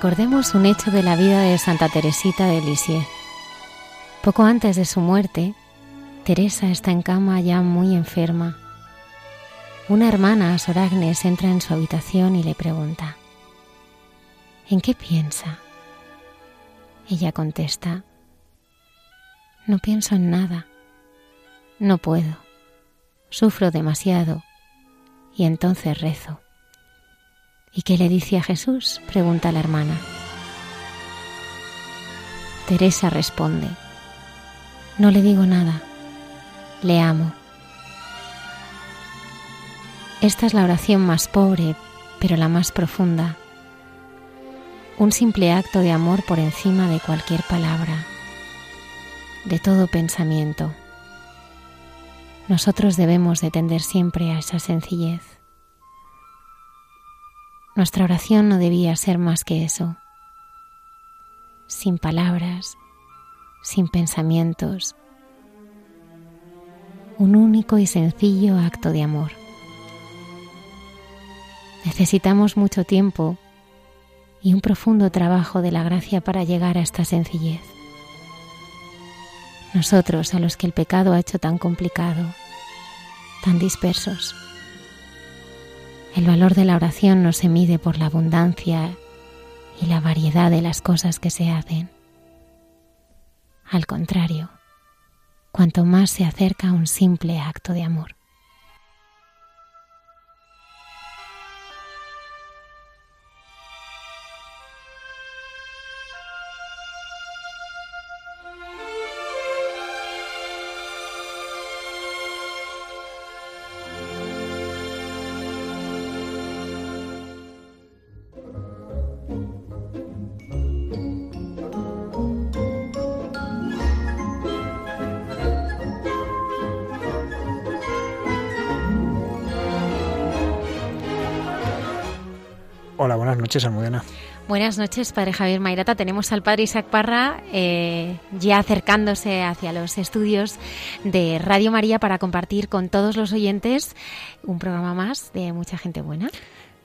Recordemos un hecho de la vida de Santa Teresita de Lisieux. Poco antes de su muerte, Teresa está en cama ya muy enferma. Una hermana, Sor Agnes, entra en su habitación y le pregunta, ¿En qué piensa? Ella contesta, No pienso en nada, no puedo, sufro demasiado y entonces rezo. ¿Y qué le dice a Jesús? pregunta la hermana. Teresa responde, no le digo nada, le amo. Esta es la oración más pobre, pero la más profunda. Un simple acto de amor por encima de cualquier palabra, de todo pensamiento. Nosotros debemos de tender siempre a esa sencillez. Nuestra oración no debía ser más que eso, sin palabras, sin pensamientos, un único y sencillo acto de amor. Necesitamos mucho tiempo y un profundo trabajo de la gracia para llegar a esta sencillez. Nosotros, a los que el pecado ha hecho tan complicado, tan dispersos. El valor de la oración no se mide por la abundancia y la variedad de las cosas que se hacen. Al contrario, cuanto más se acerca a un simple acto de amor. Hola, buenas noches, Almudena. Buenas noches, Padre Javier Mairata. Tenemos al Padre Isaac Parra eh, ya acercándose hacia los estudios de Radio María para compartir con todos los oyentes un programa más de mucha gente buena.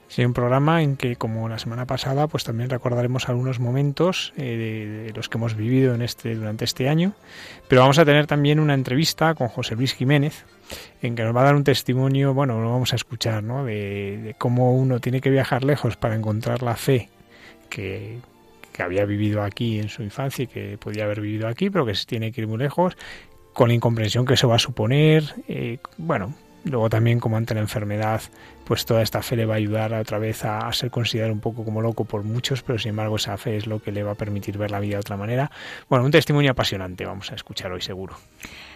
Sí, un programa en que, como la semana pasada, pues también recordaremos algunos momentos eh, de, los que hemos vivido en este, durante este año. Pero vamos a tener también una entrevista con José Luis Jiménez, en que nos va a dar un testimonio, bueno, lo vamos a escuchar, ¿no? De, de cómo uno tiene que viajar lejos para encontrar la fe que, que había vivido aquí en su infancia y que podía haber vivido aquí, pero que se tiene que ir muy lejos, con la incomprensión que eso va a suponer, eh, bueno, luego también como ante la enfermedad, pues toda esta fe le va a ayudar otra vez a, a, ser considerado un poco como loco por muchos, pero sin embargo esa fe es lo que le va a permitir ver la vida de otra manera. Bueno, un testimonio apasionante vamos a escuchar hoy seguro.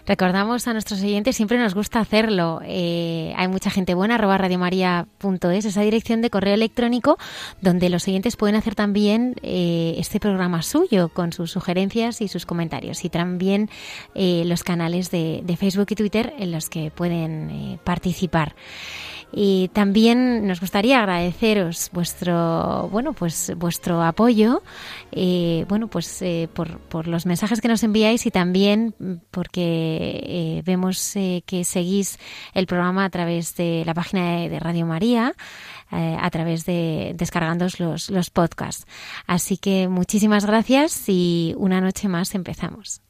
Recordamos a nuestros oyentes, siempre nos gusta hacerlo. Eh, hay mucha gente buena, arroba radiomaria.es, esa dirección de correo electrónico donde los oyentes pueden hacer también eh, este programa suyo con sus sugerencias y sus comentarios. Y también eh, los canales de, de, Facebook y Twitter en los que pueden participar. Y también nos gustaría agradeceros vuestro, bueno, pues vuestro apoyo, eh, bueno, pues eh, por, por, los mensajes que nos enviáis y también porque eh, vemos que seguís el programa a través de la página de, de Radio María. a través de descargando los, los podcasts. Así que muchísimas gracias y una noche más empezamos.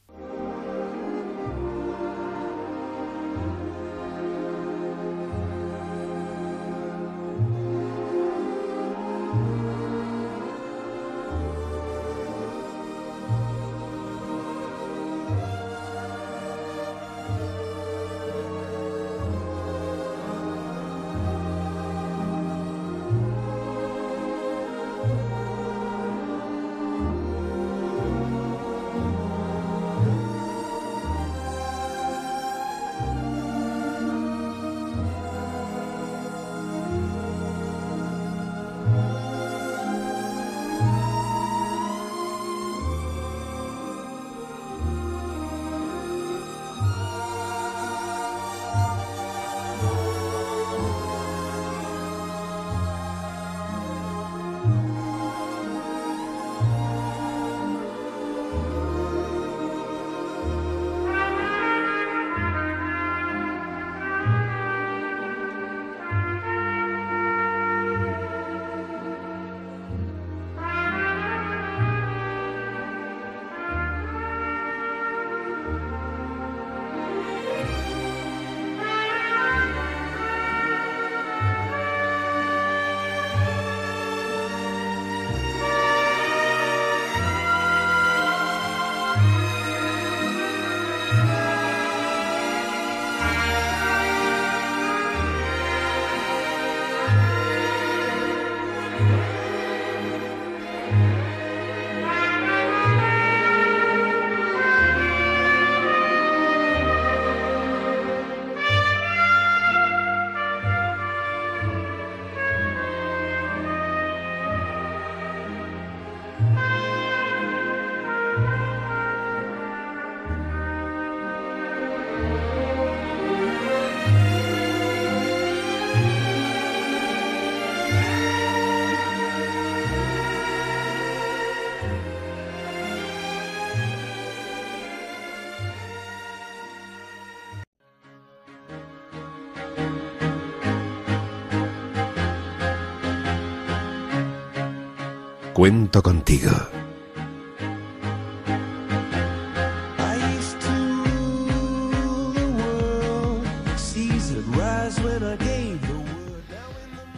Cuento contigo.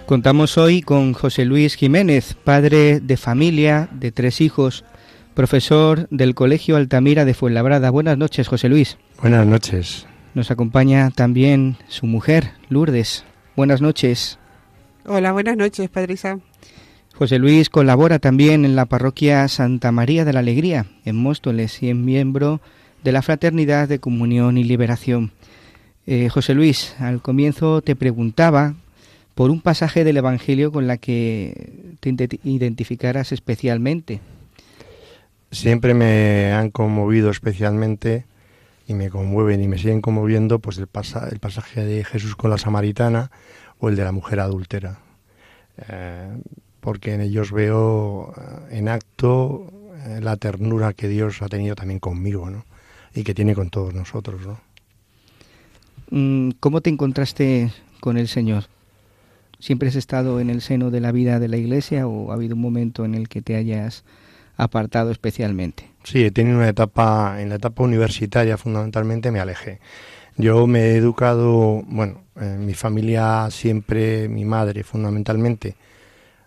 Contamos hoy con José Luis Jiménez, padre de familia de tres hijos, profesor del Colegio Altamira de Fuenlabrada. Buenas noches, José Luis. Buenas noches. Nos acompaña también su mujer, Lourdes. Buenas noches. Hola, buenas noches, Padre Isa. José Luis colabora también en la parroquia Santa María de la Alegría, en Móstoles, y es miembro de la Fraternidad de Comunión y Liberación. Eh, José Luis, al comienzo te preguntaba por un pasaje del Evangelio con la que te identificaras especialmente. Siempre me han conmovido especialmente y me conmueven y me siguen conmoviendo pues el, el pasaje de Jesús con la samaritana o el de la mujer adúltera. Eh, porque en ellos veo eh, en acto eh, la ternura que Dios ha tenido también conmigo, ¿no? Y que tiene con todos nosotros, ¿no? Mm, ¿Cómo te encontraste con el Señor? ¿Siempre has estado en el seno de la vida de la Iglesia o ha habido un momento en el que te hayas apartado especialmente? Sí, he tenido una etapa, en la etapa universitaria fundamentalmente me alejé. Yo me he educado, bueno, en mi familia siempre, mi madre fundamentalmente,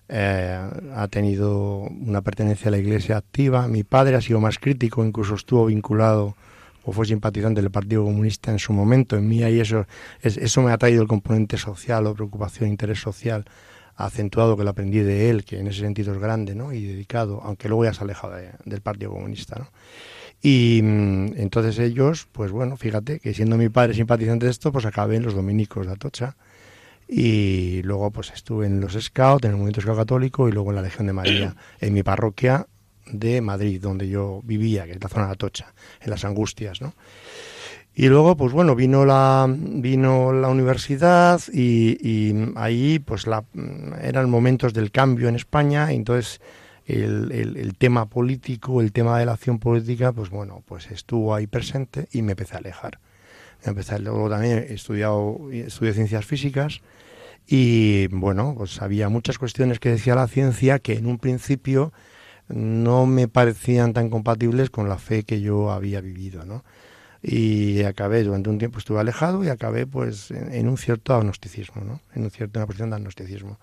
eh, ha tenido una pertenencia a la Iglesia activa. Mi padre ha sido más crítico, incluso estuvo vinculado o fue simpatizante del Partido Comunista en su momento. En mí ahí eso, eso me ha traído el componente social o preocupación, interés social acentuado que lo aprendí de él, que en ese sentido es grande ¿no? y dedicado, aunque luego ya se ha alejado del Partido Comunista. ¿no? Y mm, entonces ellos, pues bueno, fíjate que siendo mi padre simpatizante de esto, pues acabé en los dominicos de Atocha y luego pues estuve en los Scouts, en el Movimiento Scout Católico y luego en la Legión de María, en mi parroquia de Madrid, donde yo vivía, que es la zona de Atocha, en las Angustias, ¿no? Y luego, pues bueno, vino la, vino la universidad y, ahí pues la, eran momentos del cambio en España, y entonces el, el, tema político, el tema de la acción política, pues bueno, pues estuvo ahí presente y me empecé a alejar. Me empecé, luego también estudiado, estudié ciencias físicas y bueno, pues había muchas cuestiones que decía la ciencia que en un principio no me parecían tan compatibles con la fe que yo había vivido, ¿no? y acabé durante un tiempo estuve alejado y acabé pues en, un cierto agnosticismo, ¿no? En un cierto, una posición de agnosticismo.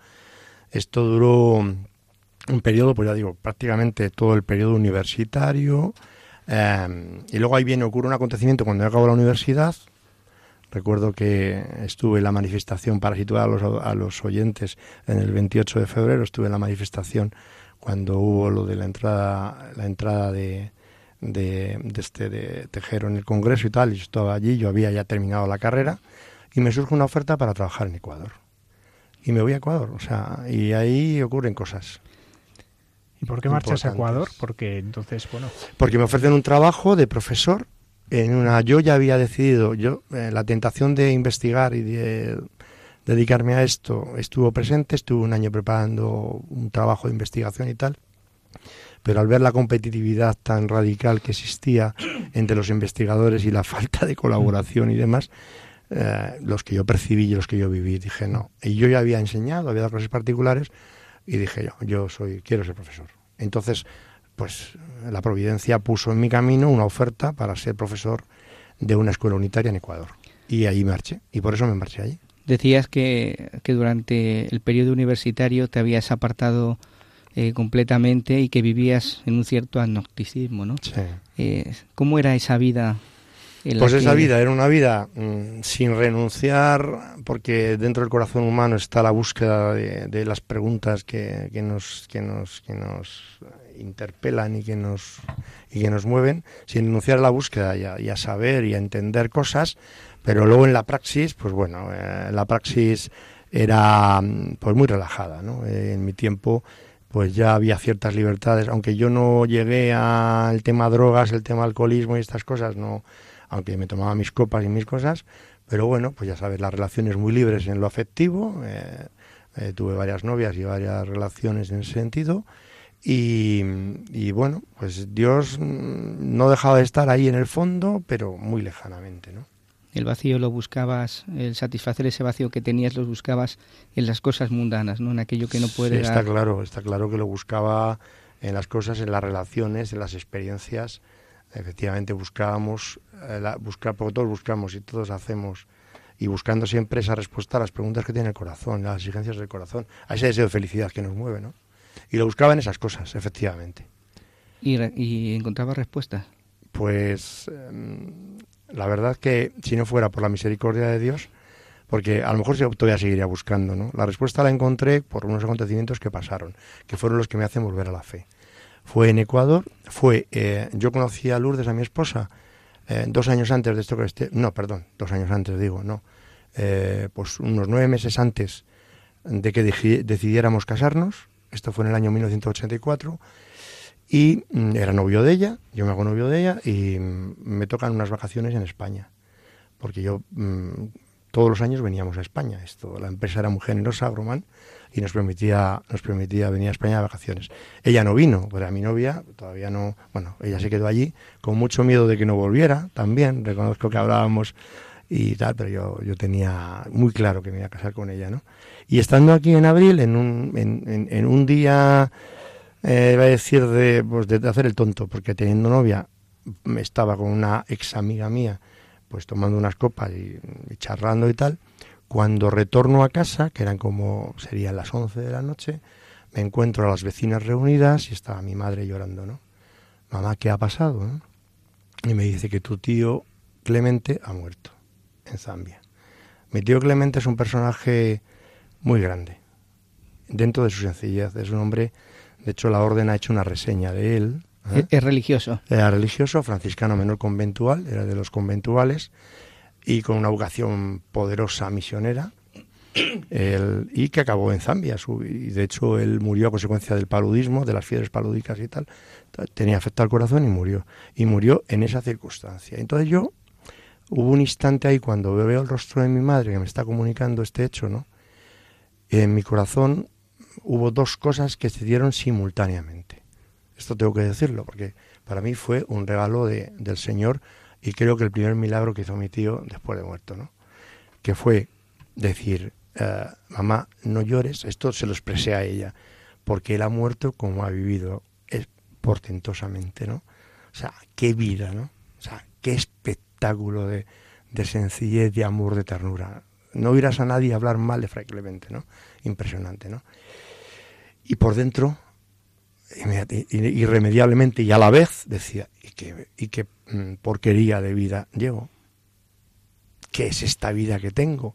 Esto duró un periodo, pues ya digo, prácticamente todo el periodo universitario. Em, y luego ahí viene, ocurre un acontecimiento cuando yo acabo la universidad. Recuerdo que estuve en la manifestación, para situar a los, a los oyentes, en el 28 de febrero estuve en la manifestación cuando hubo lo de la entrada, la entrada de, de, este de Tejero en el Congreso y tal, y yo estaba allí, yo había ya terminado la carrera y me surge una oferta para trabajar en Ecuador. Y me voy a Ecuador, o sea, y ahí ocurren cosas. ¿Y por qué marchas a Ecuador? Porque entonces, bueno. Porque me ofrecen un trabajo de profesor en una. Yo ya había decidido, yo eh, la tentación de investigar y de dedicarme a esto estuvo presente, estuve un año preparando un trabajo de investigación y tal pero al ver la competitividad tan radical que existía entre los investigadores y la falta de colaboración y demás, eh, los que yo percibí y los que yo viví, dije no. Y yo ya había enseñado, había dado clases particulares y dije yo, yo soy, quiero ser profesor. Entonces, pues la providencia puso en mi camino una oferta para ser profesor de una escuela unitaria en Ecuador. Y ahí marché, y por eso me marché allí. Decías que, que durante el periodo universitario te habías apartado eh, completamente y que vivías en un cierto agnosticismo, ¿no? Sí. Eh, ¿Cómo era esa vida? Pues esa vida era una vida mm, sin renunciar, porque dentro del corazón humano está la búsqueda de, las preguntas que, que, nos, que, nos, que nos interpelan y que nos, y que nos mueven, sin renunciar a la búsqueda y a, saber y a entender cosas, pero luego en la praxis, pues bueno, eh, la praxis era mm, pues muy relajada, ¿no? en mi tiempo pues ya había ciertas libertades, aunque yo no llegué al tema drogas, el tema alcoholismo y estas cosas, no, aunque me tomaba mis copas y mis cosas, pero bueno, pues ya sabes, las relaciones muy libres en lo afectivo, eh, eh, tuve varias novias y varias relaciones en ese sentido, y, y, bueno, pues Dios no dejaba de estar ahí en el fondo, pero muy lejanamente, ¿no? el vacío lo buscabas, el satisfacer ese vacío que tenías lo buscabas en las cosas mundanas, ¿no? En aquello que no puede sí, está claro, está claro que lo buscaba en las cosas, en las relaciones, en las experiencias. Efectivamente buscábamos, eh, buscar, porque todos buscamos y todos hacemos, y buscando siempre esa respuesta a las preguntas que tiene el corazón, las exigencias del corazón, a ese deseo de felicidad que nos mueve, ¿no? Y lo buscaba en esas cosas, efectivamente. ¿Y, y encontraba respuestas? Pues em, la verdad que si no fuera por la misericordia de Dios, porque a lo mejor todavía seguiría buscando, ¿no? La respuesta la encontré por unos acontecimientos que pasaron, que fueron los que me hacen volver a la fe. Fue en Ecuador, fue, eh, yo conocí a Lourdes, a mi esposa, eh, dos años antes de esto que esté, no, perdón, dos años antes digo, no, eh, pues unos nueve meses antes de que decidiéramos casarnos, esto fue en el año 1984, y mm, era novio de ella, yo me hago novio de ella y mm, me tocan unas vacaciones en España, porque yo mm, todos los años veníamos a España. Esto, la empresa era muy generosa, Groman, y nos permitía, nos permitía venir a España de vacaciones. Ella no vino, era mi novia, todavía no, bueno, ella se quedó allí, con mucho miedo de que no volviera, también, reconozco que hablábamos y tal, pero yo, yo tenía muy claro que me iba a casar con ella, ¿no? Y estando aquí en abril, en un, en, en un día eh, iba a decir de, pues de hacer el tonto, porque teniendo novia estaba con una ex amiga mía, pues tomando unas copas y, charlando y tal. Cuando retorno a casa, que eran como serían las 11 de la noche, me encuentro a las vecinas reunidas y estaba mi madre llorando, ¿no? Mamá, ¿qué ha pasado? Y me dice que tu tío Clemente ha muerto en Zambia. Mi tío Clemente es un personaje muy grande, dentro de su sencillez. Es un hombre de hecho, la orden ha hecho una reseña de él. ¿Eh? ¿Es religioso? Era religioso, franciscano menor conventual, era de los conventuales, y con una vocación poderosa misionera, y que acabó en Zambia. y de hecho, él murió a consecuencia del paludismo, de las fiebres palúdicas y tal. Tenía afectado al corazón y murió. Y murió en esa circunstancia. Entonces yo hubo un instante ahí cuando veo el rostro de mi madre que me está comunicando este hecho, ¿no? En mi corazón hubo dos cosas que se dieron simultáneamente. Esto tengo que decirlo porque para mí fue un regalo de, del Señor y creo que el primer milagro que hizo mi tío después de muerto, ¿no? Que fue decir, eh, mamá, no llores, esto se lo expresé a ella, porque él ha muerto como ha vivido, es portentosamente, ¿no? O sea, qué vida, ¿no? O sea, qué espectáculo de, de sencillez, de amor, de ternura. No oirás a nadie hablar mal de Fray Clemente, ¿no? Impresionante, ¿no? Y por dentro, irremediablemente y a la vez, decía, ¿y qué, y qué mm, porquería de vida llevo? ¿Qué es esta vida que tengo?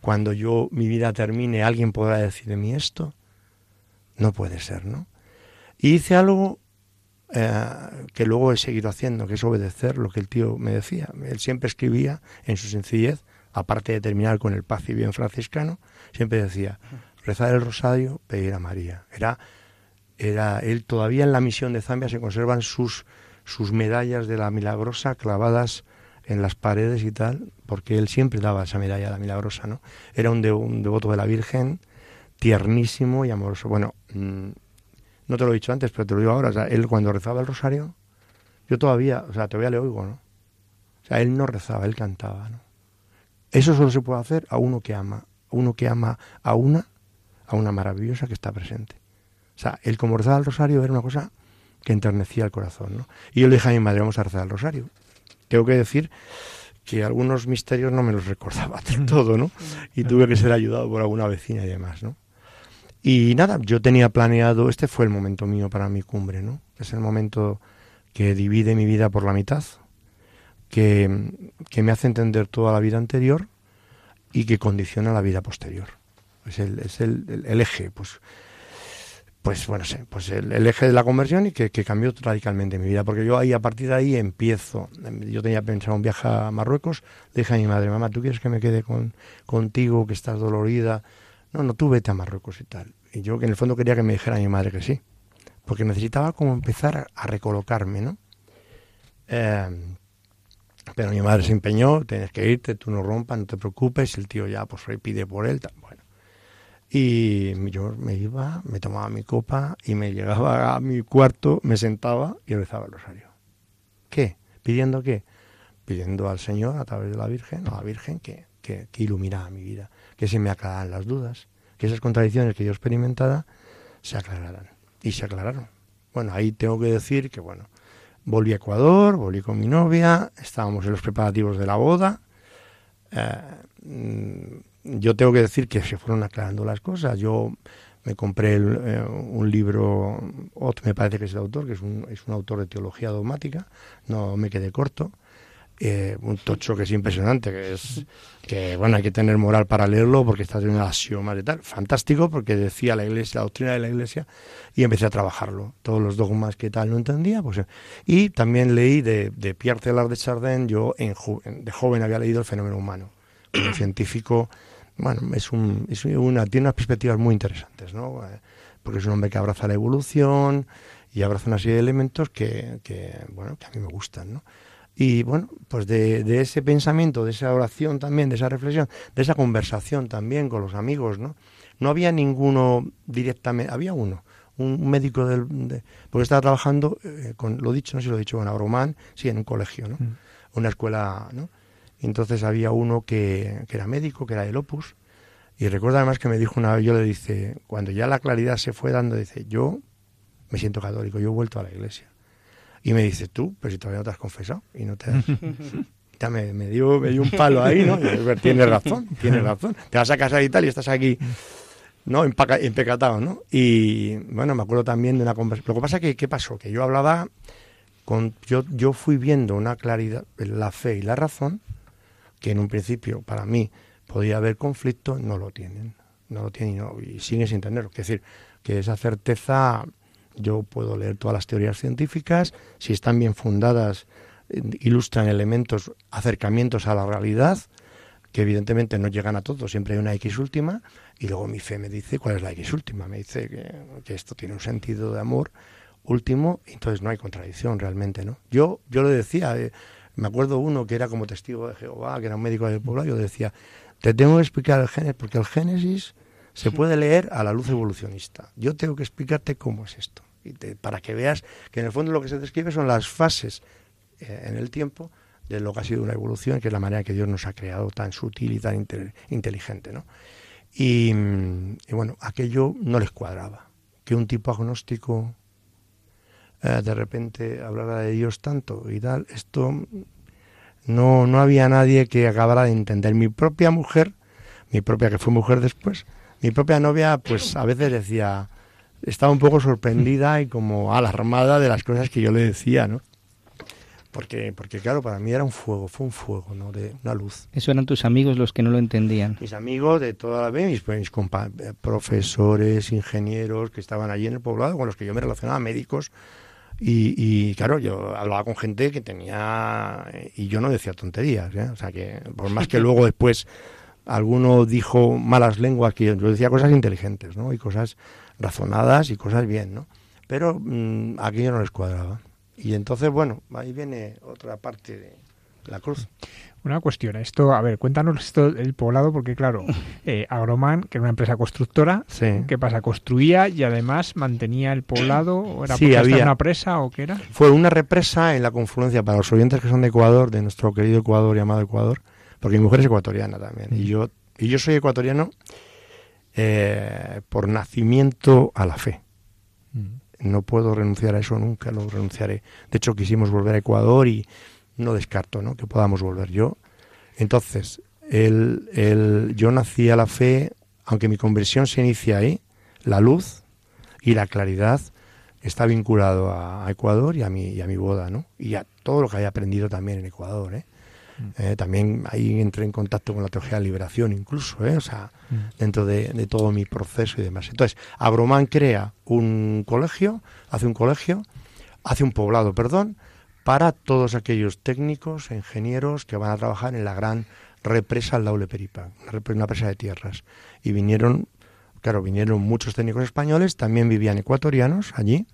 Cuando yo mi vida termine, ¿alguien podrá decir de mí esto? No puede ser, ¿no? Y hice algo eh, que luego he seguido haciendo, que es obedecer lo que el tío me decía. Él siempre escribía en su sencillez, aparte de terminar con el paz y bien franciscano, siempre decía, rezar el rosario, pedir a María. Era, era él todavía en la misión de Zambia se conservan sus, sus medallas de la milagrosa clavadas en las paredes y tal, porque él siempre daba esa medalla de la milagrosa, ¿no? Era un, un devoto de la Virgen, tiernísimo y amoroso. Bueno, mm, no te lo he dicho antes, pero te lo digo ahora. O sea, él cuando rezaba el rosario, yo todavía, o sea, todavía le oigo, ¿no? O sea, él no rezaba, él cantaba, ¿no? Eso solo se puede hacer a uno que ama, a uno que ama a una, a una maravillosa que está presente. Sea, él como rezaba el rosario era una cosa que enternecía el corazón, ¿no? Y yo le dije a mi madre, vamos a rezar el rosario. Tengo que decir que algunos misterios no me los recordaba del todo, ¿no? Y tuve que ser ayudado por alguna vecina y demás, ¿no? Y nada, yo tenía planeado, este fue el momento mío para mi cumbre, ¿no? Es el momento que divide mi vida por la mitad, que, que me hace entender toda la vida anterior y que condiciona la vida posterior. Es el, es el, el, eje, pues, pues bueno, sé, pues el, eje de la conversión y que, que, cambió radicalmente mi vida, porque yo ahí a partir de ahí empiezo. Yo tenía pensado un viaje a Marruecos, le dije a mi madre, mamá, ¿tú quieres que me quede con, contigo, que estás dolorida? no, no, tú vete a Marruecos y tal. Y yo que en el fondo quería que me dijera mi madre que sí, porque necesitaba como empezar a, recolocarme, ¿no? Eh, pero mi madre se empeñó, tienes que irte, tú no rompas, no te preocupes, el tío ya pues pide por él. Y yo me iba, me tomaba mi copa y me llegaba a mi cuarto, me sentaba y rezaba el rosario. ¿Qué? ¿Pidiendo qué? Pidiendo al Señor a través de la Virgen, a la Virgen que, que, que iluminara mi vida que se me aclararan las dudas, que esas contradicciones que yo experimentaba se aclararan. Y se aclararon. Bueno, ahí tengo que decir que, bueno, volví a Ecuador, volví con mi novia, estábamos en los preparativos de la boda. Eh, yo tengo que decir que se fueron aclarando las cosas. Yo me compré eh, un libro, Ott me parece que es el autor, que es un, es un autor de teología dogmática, no me quedé corto. Eh, un tocho que es impresionante, que es que bueno hay que tener moral para leerlo porque está teniendo axiomas y tal. Fantástico porque decía la iglesia, la doctrina de la iglesia y empecé a trabajarlo. Todos los dogmas que tal no entendía, pues y también leí de, de Pierre Teilhard de Chardin, yo en, de joven había leído el fenómeno humano. Como científico, bueno, es un, es una, tiene unas perspectivas muy interesantes, ¿no? Eh, porque es un hombre que abraza la evolución y abraza una serie de elementos que, que bueno, que a mí me gustan, ¿no? Y bueno, pues de, ese pensamiento, de esa oración también, de esa reflexión, de esa conversación también con los amigos, ¿no? No había ninguno directamente, había uno, un médico del... porque estaba trabajando, eh, con, lo dicho, no sé si lo he dicho, con Abromán, sí, en un colegio, ¿no? Mm. Una escuela, ¿no? Entonces había uno que, que, era médico, que era del Opus, y recuerdo además que me dijo una vez, yo le dice, cuando ya la claridad se fue dando, dice, yo me siento católico, yo he vuelto a la iglesia. Y me dice, tú, pero si todavía no te has confesado y no te has... ya me, me, dio, me dio un palo ahí, ¿no? Y, tienes razón, tienes razón. Te vas a casar y tal y estás aquí, ¿no? empecatado, ¿no? Y bueno, me acuerdo también de una conversación. Lo que pasa es que, ¿qué pasó? Que yo hablaba con... Yo, yo fui viendo una claridad, la fe y la razón, que en un principio para mí podía haber conflicto, no lo tienen. No lo tienen y, no, y siguen sin tenerlo. Es decir, que esa certeza yo puedo leer todas las teorías científicas, si están bien fundadas, ilustran elementos, acercamientos a la realidad, que evidentemente no llegan a todos, siempre hay una X última, y luego mi fe me dice cuál es la X última, me dice que, esto tiene un sentido de amor último, entonces no hay contradicción realmente, ¿no? Yo, yo lo decía, eh, Me acuerdo uno que era como testigo de Jehová, que era un médico del pueblo, yo decía, te tengo que explicar el Génesis, porque el Génesis se puede leer a la luz evolucionista. Yo tengo que explicarte cómo es esto, y para que veas que en el fondo lo que se describe son las fases eh, en el tiempo de lo que ha sido una evolución, que es la manera que Dios nos ha creado tan sutil y tan inteligente. ¿no? Y, y, bueno, aquello no les cuadraba. Que un tipo agnóstico eh, de repente hablara de Dios tanto y tal, esto no, no había nadie que acabara de entender. Mi propia mujer, mi propia que fue mujer después, mi propia novia, pues a veces decía, estaba un poco sorprendida y como alarmada de las cosas que yo le decía, ¿no? Porque, porque claro, para mí era un fuego, fue un fuego, ¿no? De una luz. Eso eran tus amigos los que no lo entendían. Mis amigos de toda la vida, mis, mis eh, profesores, ingenieros que estaban allí en el poblado, con los que yo me relacionaba, médicos, y, claro, yo hablaba con gente que tenía, y yo no decía tonterías, ¿eh? o sea que por más que luego después alguno dijo malas lenguas, que yo, decía cosas inteligentes, ¿no? Y cosas razonadas y cosas bien, ¿no? Pero mmm, aquello no les cuadraba. Y entonces, bueno, ahí viene otra parte de la cruz. Una cuestión, esto, a ver, cuéntanos esto del poblado, porque claro, eh, Agroman, que era una empresa constructora, ¿qué pasa? ¿Construía y además mantenía el poblado? ¿O ¿Era sí, había, una presa o qué era? Fue una represa en la confluencia, para los oyentes que son de Ecuador, de nuestro querido Ecuador llamado Ecuador, porque mi mujer es ecuatoriana también, y, yo, y yo soy ecuatoriano eh, por nacimiento a la fe. No puedo renunciar a eso nunca, lo renunciaré. De hecho, quisimos volver a Ecuador y no descarto ¿no? que podamos volver yo. Entonces, el, el, yo nací a la fe, aunque mi conversión se inicia ahí, la luz y la claridad está vinculado a, Ecuador y a mi, y a mi boda, ¿no? Y a todo lo que haya aprendido también en Ecuador, ¿eh? Mm. Eh, también ahí entré en contacto con la teología de liberación incluso, ¿eh? o sea, mm. dentro de, de, todo mi proceso y demás. Entonces, Abromán crea un colegio, hace un colegio, hace un poblado, perdón, para todos aquellos técnicos, ingenieros que van a trabajar en la gran represa al Daule Peripa, una presa de tierras. Y vinieron, claro, vinieron muchos técnicos españoles, también vivían ecuatorianos allí,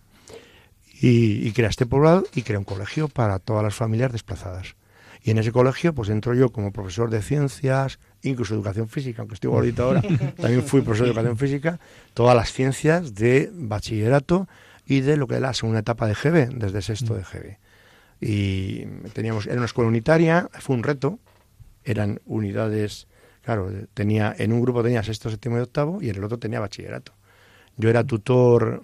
y, y crea este poblado y crea un colegio para todas las familias desplazadas. Y en ese colegio, pues entro yo como profesor de ciencias, incluso educación física, aunque estoy gordito ahora, también fui profesor de educación física, todas las ciencias de bachillerato y de lo que es la segunda etapa de GB, desde sexto de GB y teníamos era una escuela unitaria fue un reto. Eran unidades claro tenía en un grupo tenía sexto séptimo y octavo y en el otro tenía bachillerato. Yo era tutor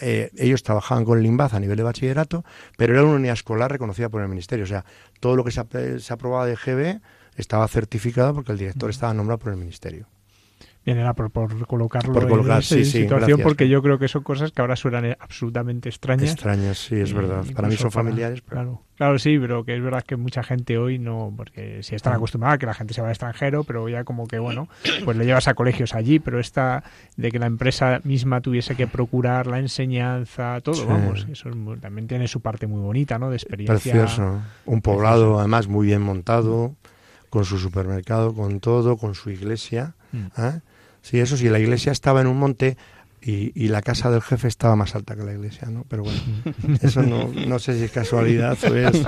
eh, ellos trabajaban con el INBAZ a nivel de bachillerato pero era una unidad escolar reconocida por el ministerio. O sea todo lo que se, se aprobaba de GB estaba certificado porque el director estaba nombrado por el ministerio Bien, era por, colocarlo en esa situación, porque yo creo que son cosas que ahora suenan absolutamente extrañas. Extrañas, sí, es verdad. Para mí son familiares. Claro, claro, sí, pero que es verdad que mucha gente hoy no, porque si están acostumbrada a que la gente se va al extranjero, pero ya como que, bueno, pues le llevas a colegios allí, pero esta de que la empresa misma tuviese que procurar la enseñanza, todo, vamos, eso también tiene su parte muy bonita, ¿no? De experiencia. Precioso. Un poblado, además, muy bien montado, con su supermercado, con todo, con su iglesia. Mm. ¿eh? Sí, eso sí, la iglesia estaba en un monte y, la casa del jefe estaba más alta que la iglesia, ¿no? Pero bueno, eso no, no sé si es casualidad o es...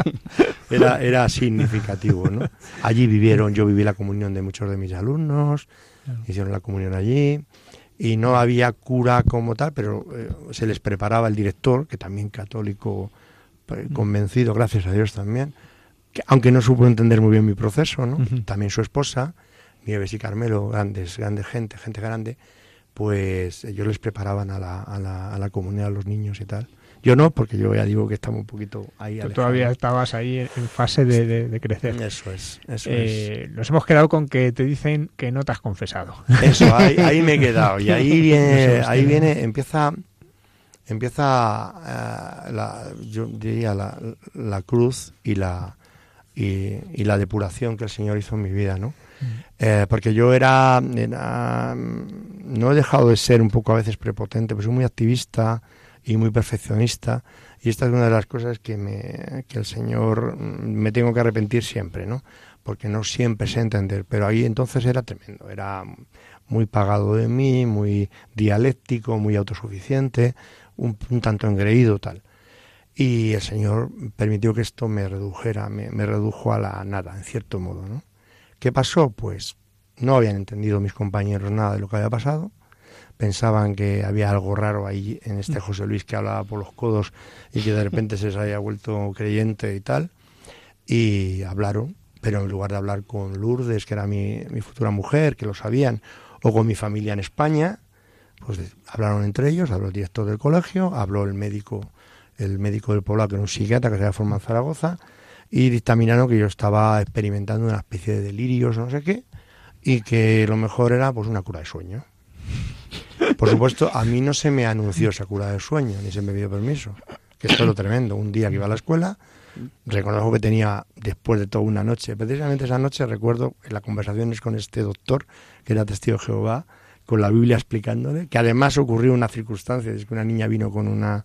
Era, era significativo, ¿no? Allí vivieron, yo viví la comunión de muchos de mis alumnos, hicieron la comunión allí, y no había cura como tal, pero eh, se les preparaba el director, que también católico pues, convencido, gracias a Dios también, que, aunque no supo entender muy bien mi proceso, ¿no? También su esposa, Nieves y Carmelo, grandes, grandes gente, gente grande, pues ellos les preparaban a la, a la, a la comunidad, a los niños y tal. Yo no, porque yo ya digo que estamos un poquito ahí. Tú todavía estabas ahí en fase de, de, crecer. Eso es, eso eh, es. Nos hemos quedado con que te dicen que no te has confesado. Eso, ahí, ahí me he quedado. Y ahí viene, ahí viene, empieza, empieza eh, la, yo diría la, la cruz y la, y, y la depuración que el Señor hizo en mi vida, ¿no? Eh, porque yo era, no he dejado de ser un poco a veces prepotente, pero soy muy activista y muy perfeccionista y esta es una de las cosas que, me, que el Señor mm, me tengo que arrepentir siempre, ¿no? Porque no siempre sé entender, pero ahí entonces era tremendo, era muy pagado de mí, muy dialéctico, muy autosuficiente, un, un tanto engreído tal. y el Señor permitió que esto me redujera, me redujo a la nada, en cierto modo, ¿no? ¿Qué pasó? Pues no habían entendido mis compañeros nada de lo que había pasado. Pensaban que había algo raro ahí en este José Luis que hablaba por los codos y que de repente se les había vuelto creyente y tal. Y hablaron, pero en lugar de hablar con Lourdes, que era mi, mi futura mujer, que lo sabían, o con mi familia en España, pues hablaron entre ellos, habló el director del colegio, habló el médico, el médico del pueblo, que era un psiquiatra que se había formado en Zaragoza, y dictaminaron que yo estaba experimentando una especie de delirios, no sé qué, y que lo mejor era pues una cura de sueño. Por supuesto, a mí no se me anunció esa cura de sueño, ni se me pidió permiso, que esto es lo tremendo. Un día que iba a la escuela, reconozco que tenía, después de toda una noche, precisamente esa noche recuerdo en las conversaciones con este doctor, que era testigo de Jehová, con la Biblia explicándole, que además ocurrió una circunstancia, es que una niña vino con una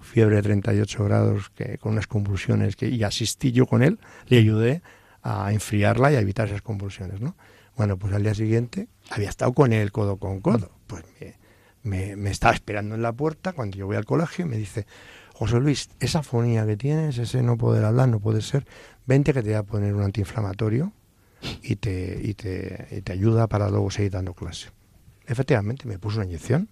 fiebre de 38 grados, que, con unas convulsiones, que, y asistí yo con él, le ayudé a enfriarla y a evitar esas convulsiones, ¿no? Bueno, pues al día siguiente había estado con él codo con codo, pues me, me, estaba esperando en la puerta cuando yo voy al colegio y me dice, José Luis, esa fonía que tienes, ese no poder hablar, no puede ser, vente que te voy a poner un antiinflamatorio y te, y te, y te ayuda para luego seguir dando clase. Efectivamente, me puso una inyección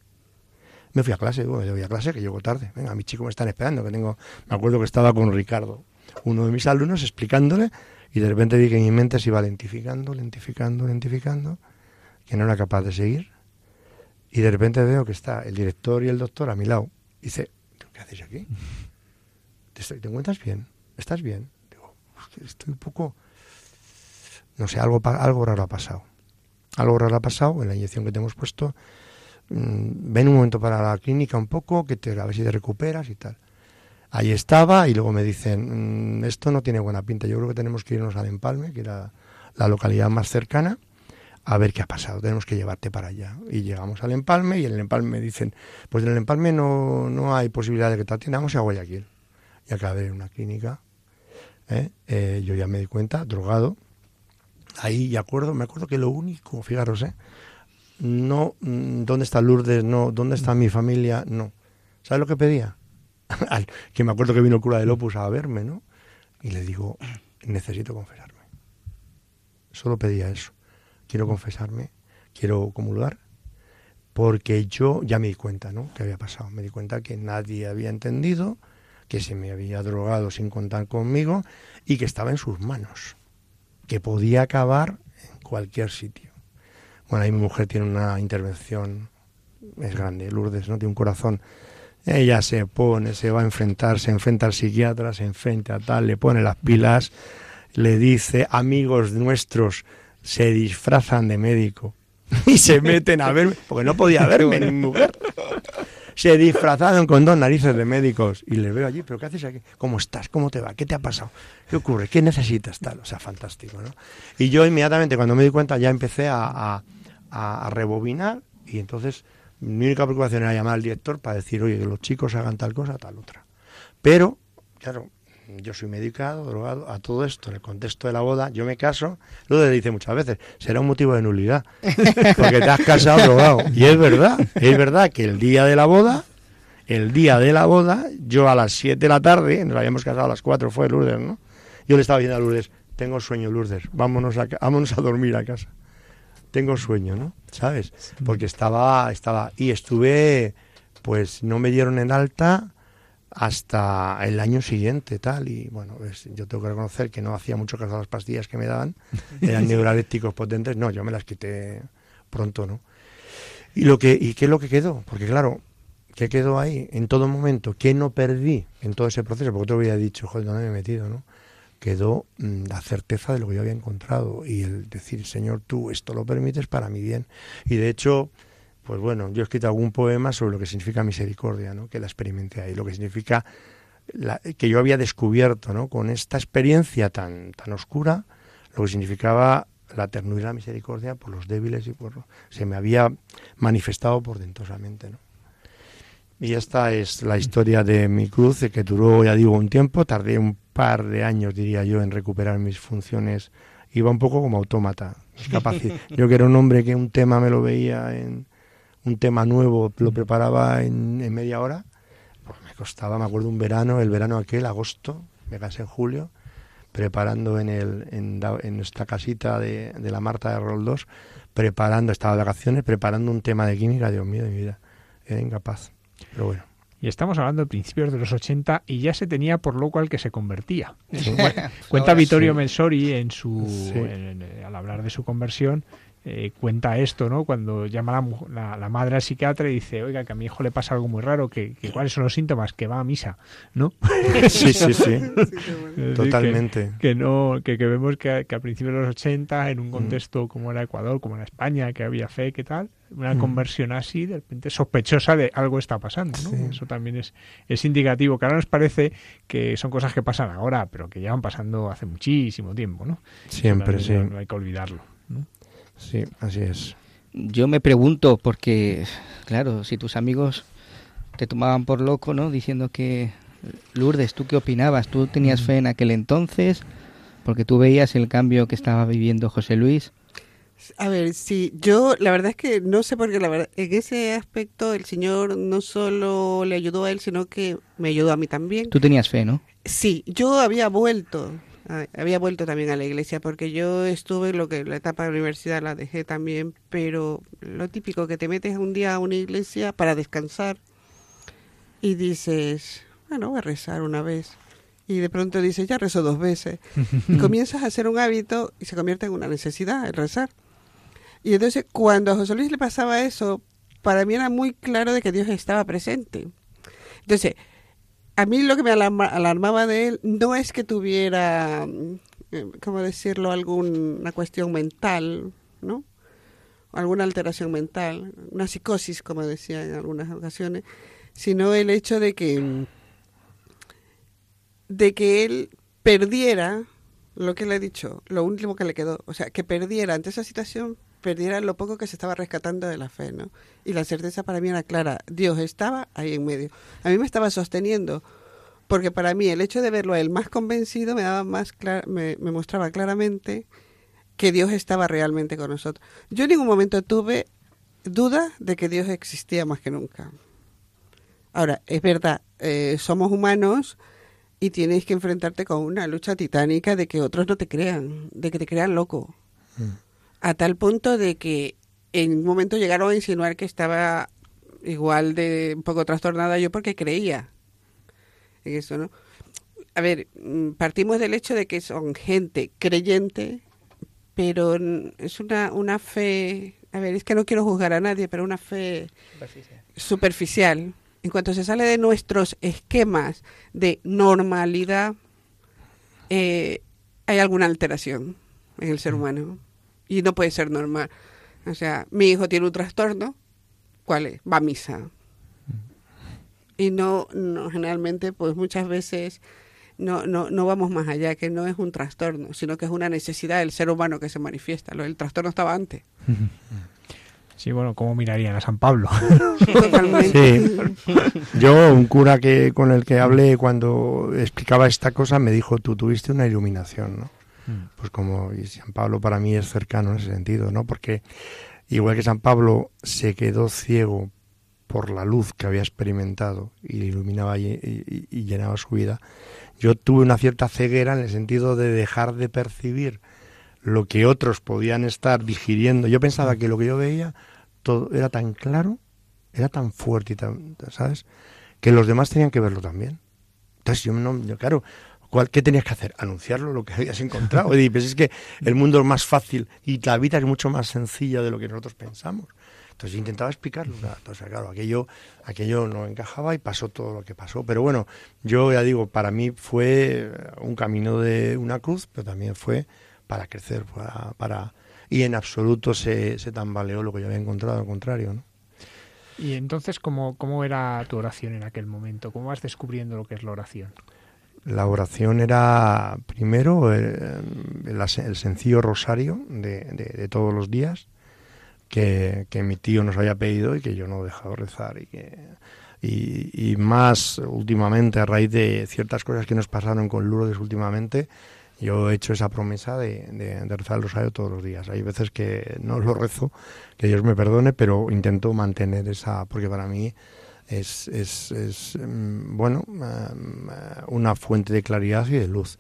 me fui a clase, digo, me voy a clase que llego tarde. Venga, mis chicos me están esperando, que tengo... Me acuerdo que estaba con Ricardo, uno de mis alumnos, explicándole, y de repente vi que mi mente se iba lentificando, lentificando, lentificando, que no era capaz de seguir. Y de repente veo que está el director y el doctor a mi lado. Y dice, ¿qué haces aquí? ¿Te, ¿Te encuentras bien? ¿Estás bien? Digo, estoy un poco... No sé, algo, algo raro ha pasado. Algo raro ha pasado en la inyección que te hemos puesto ven un momento para la clínica un poco, que te, a ver si te recuperas y tal. Ahí estaba y luego me dicen, mm, esto no tiene buena pinta, yo creo que tenemos que irnos al Empalme, que era la localidad más cercana, a ver qué ha pasado, tenemos que llevarte para allá. Y llegamos al Empalme y en el Empalme me dicen, pues en el Empalme no, no hay posibilidad de que te atendamos a Guayaquil. Y acabé en una clínica, ¿eh? Eh, yo ya me di cuenta, drogado. Ahí, ya acuerdo, me acuerdo que lo único, fijaros, ¿eh? No, mm, ¿dónde está Lourdes? No, ¿dónde está mi familia? No. ¿Sabes lo que pedía? que me acuerdo que vino el cura del Opus a verme, ¿no? Y le digo, necesito confesarme. Solo pedía eso. Quiero confesarme, quiero comulgar, porque yo ya me di cuenta, ¿no? Que había pasado. Me di cuenta que nadie había entendido, que se me había drogado sin contar conmigo y que estaba en sus manos, que podía acabar en cualquier sitio. Bueno, ahí mi mujer tiene una intervención, es grande, Lourdes, ¿no? Tiene un corazón. Ella se pone, se va a enfrentar, se enfrenta al psiquiatra, se enfrenta a tal, le pone las pilas, le dice, amigos nuestros se disfrazan de médico y se meten a verme, porque no podía verme mi mujer. Se disfrazaron con dos narices de médicos y les veo allí, pero ¿qué haces aquí? ¿Cómo estás? ¿Cómo te va? ¿Qué te ha pasado? ¿Qué ocurre? ¿Qué necesitas? Tal, o sea, fantástico, ¿no? Y yo inmediatamente cuando me di cuenta ya empecé a a, rebobinar y entonces mi única preocupación era llamar al director para decir, oye, que los chicos hagan tal cosa, tal otra. Pero, claro, yo soy medicado, drogado, a todo esto, en el contexto de la boda, yo me caso, lo le dice muchas veces, será un motivo de nulidad, porque te has casado drogado. Y es verdad, es verdad que el día de la boda, el día de la boda, yo a las 7 de la tarde, nos habíamos casado a las 4, fue Lourdes, ¿no? Yo le estaba diciendo a Lourdes, tengo sueño Lourdes, vámonos a, vámonos a dormir a casa tengo sueño, ¿no? ¿Sabes? Porque estaba, estaba, y estuve, pues no me dieron en alta hasta el año siguiente, tal, y bueno, yo tengo que reconocer que no hacía mucho caso a las pastillas que me daban, eran neuralépticos potentes, no, yo me las quité pronto, ¿no? Y lo que, y qué es lo que quedó, porque claro, ¿qué quedó ahí en todo momento? ¿Qué no perdí en todo ese proceso? Porque te había dicho, joder, ¿dónde me he metido, no? Quedó mm, la certeza de lo que yo había encontrado y el decir, Señor, tú esto lo permites para mi bien. Y de hecho, pues bueno, yo he escrito algún poema sobre lo que significa misericordia, ¿no? que la experimenté ahí, lo que significa que yo había descubierto ¿no? con esta experiencia tan, tan oscura, lo que significaba la ternura y la misericordia por los débiles y por... Se me había manifestado por dentosamente, ¿no? Y esta es la historia de mi cruz, que duró, ya digo, un tiempo. Tardé un par de años, diría yo, en recuperar mis funciones. Iba un poco como autómata. yo que era un hombre que un tema me lo veía en un tema nuevo, lo preparaba en, media hora. pues me costaba, me acuerdo un verano, el verano aquel, agosto, me casé en julio, preparando en, el, en, nuestra casita de, de, la Marta de Roldós, preparando, estaba de vacaciones, preparando un tema de química, Dios mío de mi vida, era incapaz, pero bueno. Y estamos hablando de principios de los 80 y ya se tenía por loco al que se convertía. Cuenta Vittorio Mensori en su, al hablar de su conversión eh, cuenta esto, ¿no? Cuando llama la, la, madre al psiquiatra y dice, oiga, que a mi hijo le pasa algo muy raro, que, cuáles son los síntomas, que va a misa, ¿no? Sí, sí, sí. Totalmente. Que, no, que, vemos que, a principios de los 80, en un mm. contexto como era Ecuador, como era España, que había fe, que tal, una mm. conversión así, de repente sospechosa de algo está pasando, ¿no? Eso también es, es indicativo, que ahora nos parece que son cosas que pasan ahora, pero que llevan pasando hace muchísimo tiempo, ¿no? Siempre, sí. no hay que olvidarlo. ¿no? Sí, así es. Yo me pregunto, porque, claro, si tus amigos te tomaban por loco, ¿no? Diciendo que, Lourdes, ¿tú qué opinabas? ¿Tú tenías fe en aquel entonces? Porque tú veías el cambio que estaba viviendo José Luis. A ver, sí, yo la verdad es que no sé por qué, la verdad, en ese aspecto el Señor no solo le ayudó a él, sino que me ayudó a mí también. Tú tenías fe, ¿no? Sí, yo había vuelto había vuelto también a la iglesia porque yo estuve lo que la etapa de la universidad la dejé también, pero lo típico que te metes un día a una iglesia para descansar y dices, bueno, voy a rezar una vez. Y de pronto dices, ya rezo dos veces. Y comienzas a hacer un hábito y se convierte en una necesidad el rezar. Y entonces cuando a José Luis le pasaba eso, para mí era muy claro de que Dios estaba presente. Entonces, a mí lo que me alarmaba de él no es que tuviera, eh, ¿cómo decirlo?, alguna cuestión mental, ¿no? Alguna alteración mental, una psicosis, como decía en algunas ocasiones, sino el hecho de que, de que él perdiera lo que le he dicho, lo último que le quedó, o sea, que perdiera ante esa situación, perdiera lo poco que se estaba rescatando de la fe, ¿no? Y la certeza para mí era clara, Dios estaba ahí en medio. A mí me estaba sosteniendo, porque para mí el hecho de verlo a él más convencido me daba más me, me mostraba claramente que Dios estaba realmente con nosotros. Yo en ningún momento tuve duda de que Dios existía más que nunca. Ahora, es verdad, eh, somos humanos y tienes que enfrentarte con una lucha titánica de que otros no te crean, de que te crean loco. Mm a tal punto de que en un momento llegaron a insinuar que estaba igual de un poco trastornada yo porque creía en eso, ¿no? A ver, mm, partimos del hecho de que son gente creyente, pero es una, una fe, a ver, es que no quiero juzgar a nadie, pero una fe superficial. En cuanto se sale de nuestros esquemas de normalidad, eh, hay alguna alteración en el ser humano y no puede ser normal. O sea, mi hijo tiene un trastorno, ¿cuál es? Va a misa. Y no, no generalmente, pues muchas veces no, no, no vamos más allá, que no es un trastorno, sino que es una necesidad del ser humano que se manifiesta. El trastorno estaba antes. Sí, bueno, ¿cómo mirarían a San Pablo? Sí. Yo, un cura que con el que hablé cuando explicaba esta cosa, me dijo, tú tuviste una iluminación, ¿no? Mm. Pues como San Pablo para mí es cercano en ese sentido, ¿no? Porque igual que San Pablo se quedó ciego por la luz que había experimentado y iluminaba y, llenaba su vida, yo tuve una cierta ceguera en el sentido de dejar de percibir lo que otros podían estar digiriendo. Yo pensaba que lo que yo veía todo era tan claro, era tan fuerte y tan, ¿sabes? Que los demás tenían que verlo también. Entonces no, yo, claro, ¿Cuál, ¿Qué tenías que hacer? Anunciarlo, lo que habías encontrado. Y pues es que el mundo es más fácil y la vida es mucho más sencilla de lo que nosotros pensamos. Entonces yo intentaba explicarlo. Entonces, claro, aquello, aquello no encajaba y pasó todo lo que pasó. Pero bueno, yo ya digo, para mí fue un camino de una cruz, pero también fue para crecer, para, para y en absoluto se, se tambaleó lo que yo había encontrado, al contrario, ¿no? Y entonces, ¿cómo, ¿cómo era tu oración en aquel momento? ¿Cómo vas descubriendo lo que es la oración? La oración era primero el, sencillo rosario de, todos los días que, mi tío nos había pedido y que yo no he dejado rezar y que y, más últimamente a raíz de ciertas cosas que nos pasaron con Lourdes últimamente yo he hecho esa promesa de, de, rezar el rosario todos los días. Hay veces que no lo rezo, que Dios me perdone, pero intento mantener esa, porque para mí es, es, es mm, bueno, mm, una fuente de claridad y de luz.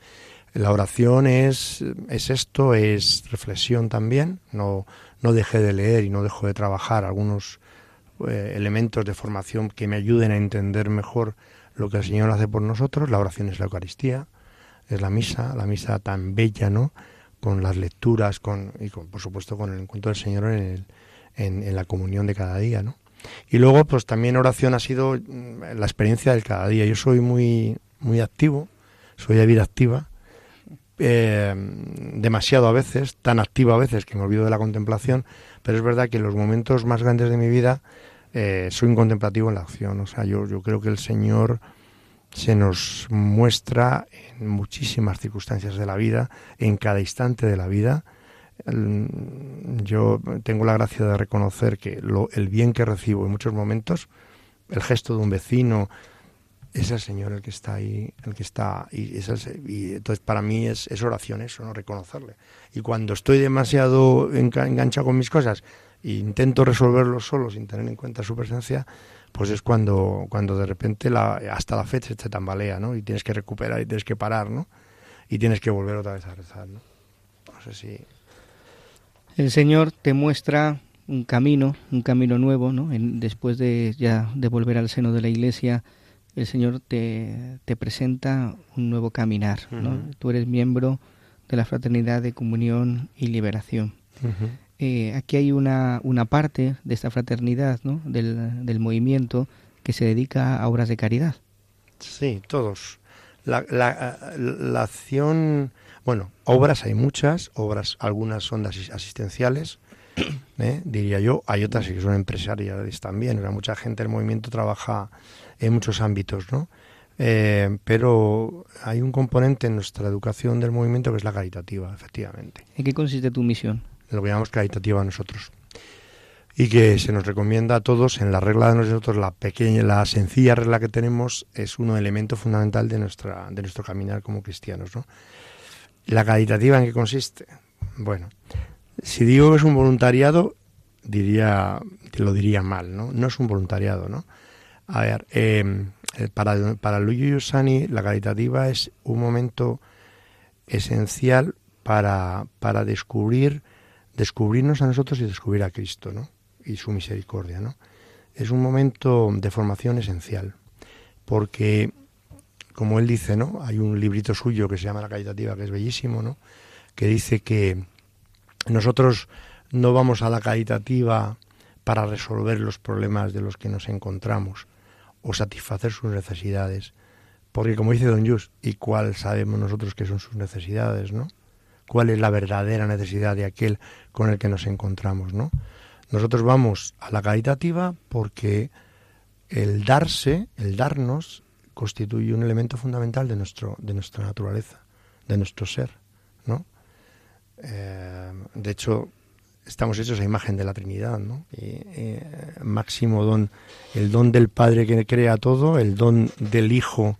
La oración es, es esto, es reflexión también. No, no dejé de leer y no dejo de trabajar algunos eh, elementos de formación que me ayuden a entender mejor lo que el Señor hace por nosotros. La oración es la Eucaristía, es la misa, la misa tan bella, ¿no? Con las lecturas, con, y con, por supuesto con el encuentro del Señor en, el, en, en la comunión de cada día, ¿no? Y luego, pues también oración ha sido mm, la experiencia del cada día. Yo soy muy, muy activo, soy de vida activa, eh, demasiado a veces, tan activo a veces que me olvido de la contemplación, pero es verdad que en los momentos más grandes de mi vida eh, soy un contemplativo en la acción. O sea, yo, yo creo que el Señor se nos muestra en muchísimas circunstancias de la vida, en cada instante de la vida, yo tengo la gracia de reconocer que lo, el bien que recibo en muchos momentos, el gesto de un vecino, es el Señor el que está ahí, el que está y, es y entonces para mí es, es, oración eso, no reconocerle. Y cuando estoy demasiado enganchado con mis cosas e intento resolverlo solo sin tener en cuenta su presencia, pues es cuando cuando de repente la, hasta la fecha se tambalea, ¿no? Y tienes que recuperar y tienes que parar, ¿no? Y tienes que volver otra vez a rezar, ¿no? No sé si el Señor te muestra un camino, un camino nuevo, ¿no? después de ya de volver al seno de la Iglesia, el Señor te, te presenta un nuevo caminar, ¿no? Tú eres miembro de la Fraternidad de Comunión y Liberación. eh, aquí hay una, una parte de esta fraternidad, ¿no? Del, del movimiento que se dedica a obras de caridad. Sí, todos. La, la, la acción bueno, obras hay muchas, obras algunas son asistenciales, ¿eh? diría yo, hay otras que son empresariales también, o mucha gente del movimiento trabaja en muchos ámbitos, ¿no? Eh, pero hay un componente en nuestra educación del movimiento que es la caritativa, efectivamente. ¿En qué consiste tu misión? Lo que llamamos caritativa a nosotros. Y que se nos recomienda a todos, en la regla de nosotros, la pequeña, la sencilla regla que tenemos, es un elemento fundamental de, nuestra, de nuestro caminar como cristianos, ¿no? ¿La caritativa en qué consiste? Bueno, si digo que es un voluntariado, diría, lo diría mal, ¿no? No es un voluntariado, ¿no? A ver, em, eh, para, para Luigi la caritativa es un momento esencial para, para descubrir, descubrirnos a nosotros y descubrir a Cristo, ¿no? Y su misericordia, ¿no? Es un momento de formación esencial, porque como él dice, ¿no? Hay un librito suyo que se llama La Caritativa, que es bellísimo, ¿no? Que dice que nosotros no vamos a la caritativa para resolver los problemas de los que nos encontramos o satisfacer sus necesidades. Porque como dice Don Jus, ¿y cuál sabemos nosotros que son sus necesidades, no? ¿Cuál es la verdadera necesidad de aquel con el que nos encontramos, no? Nosotros vamos a la caritativa porque el darse, el darnos, constituye un elemento fundamental de, nuestro, de nuestra naturaleza, de nuestro ser, ¿no? Eh, de hecho, estamos hechos a imagen de la Trinidad, ¿no? Eh, máximo don, el don del Padre que crea todo, el don del Hijo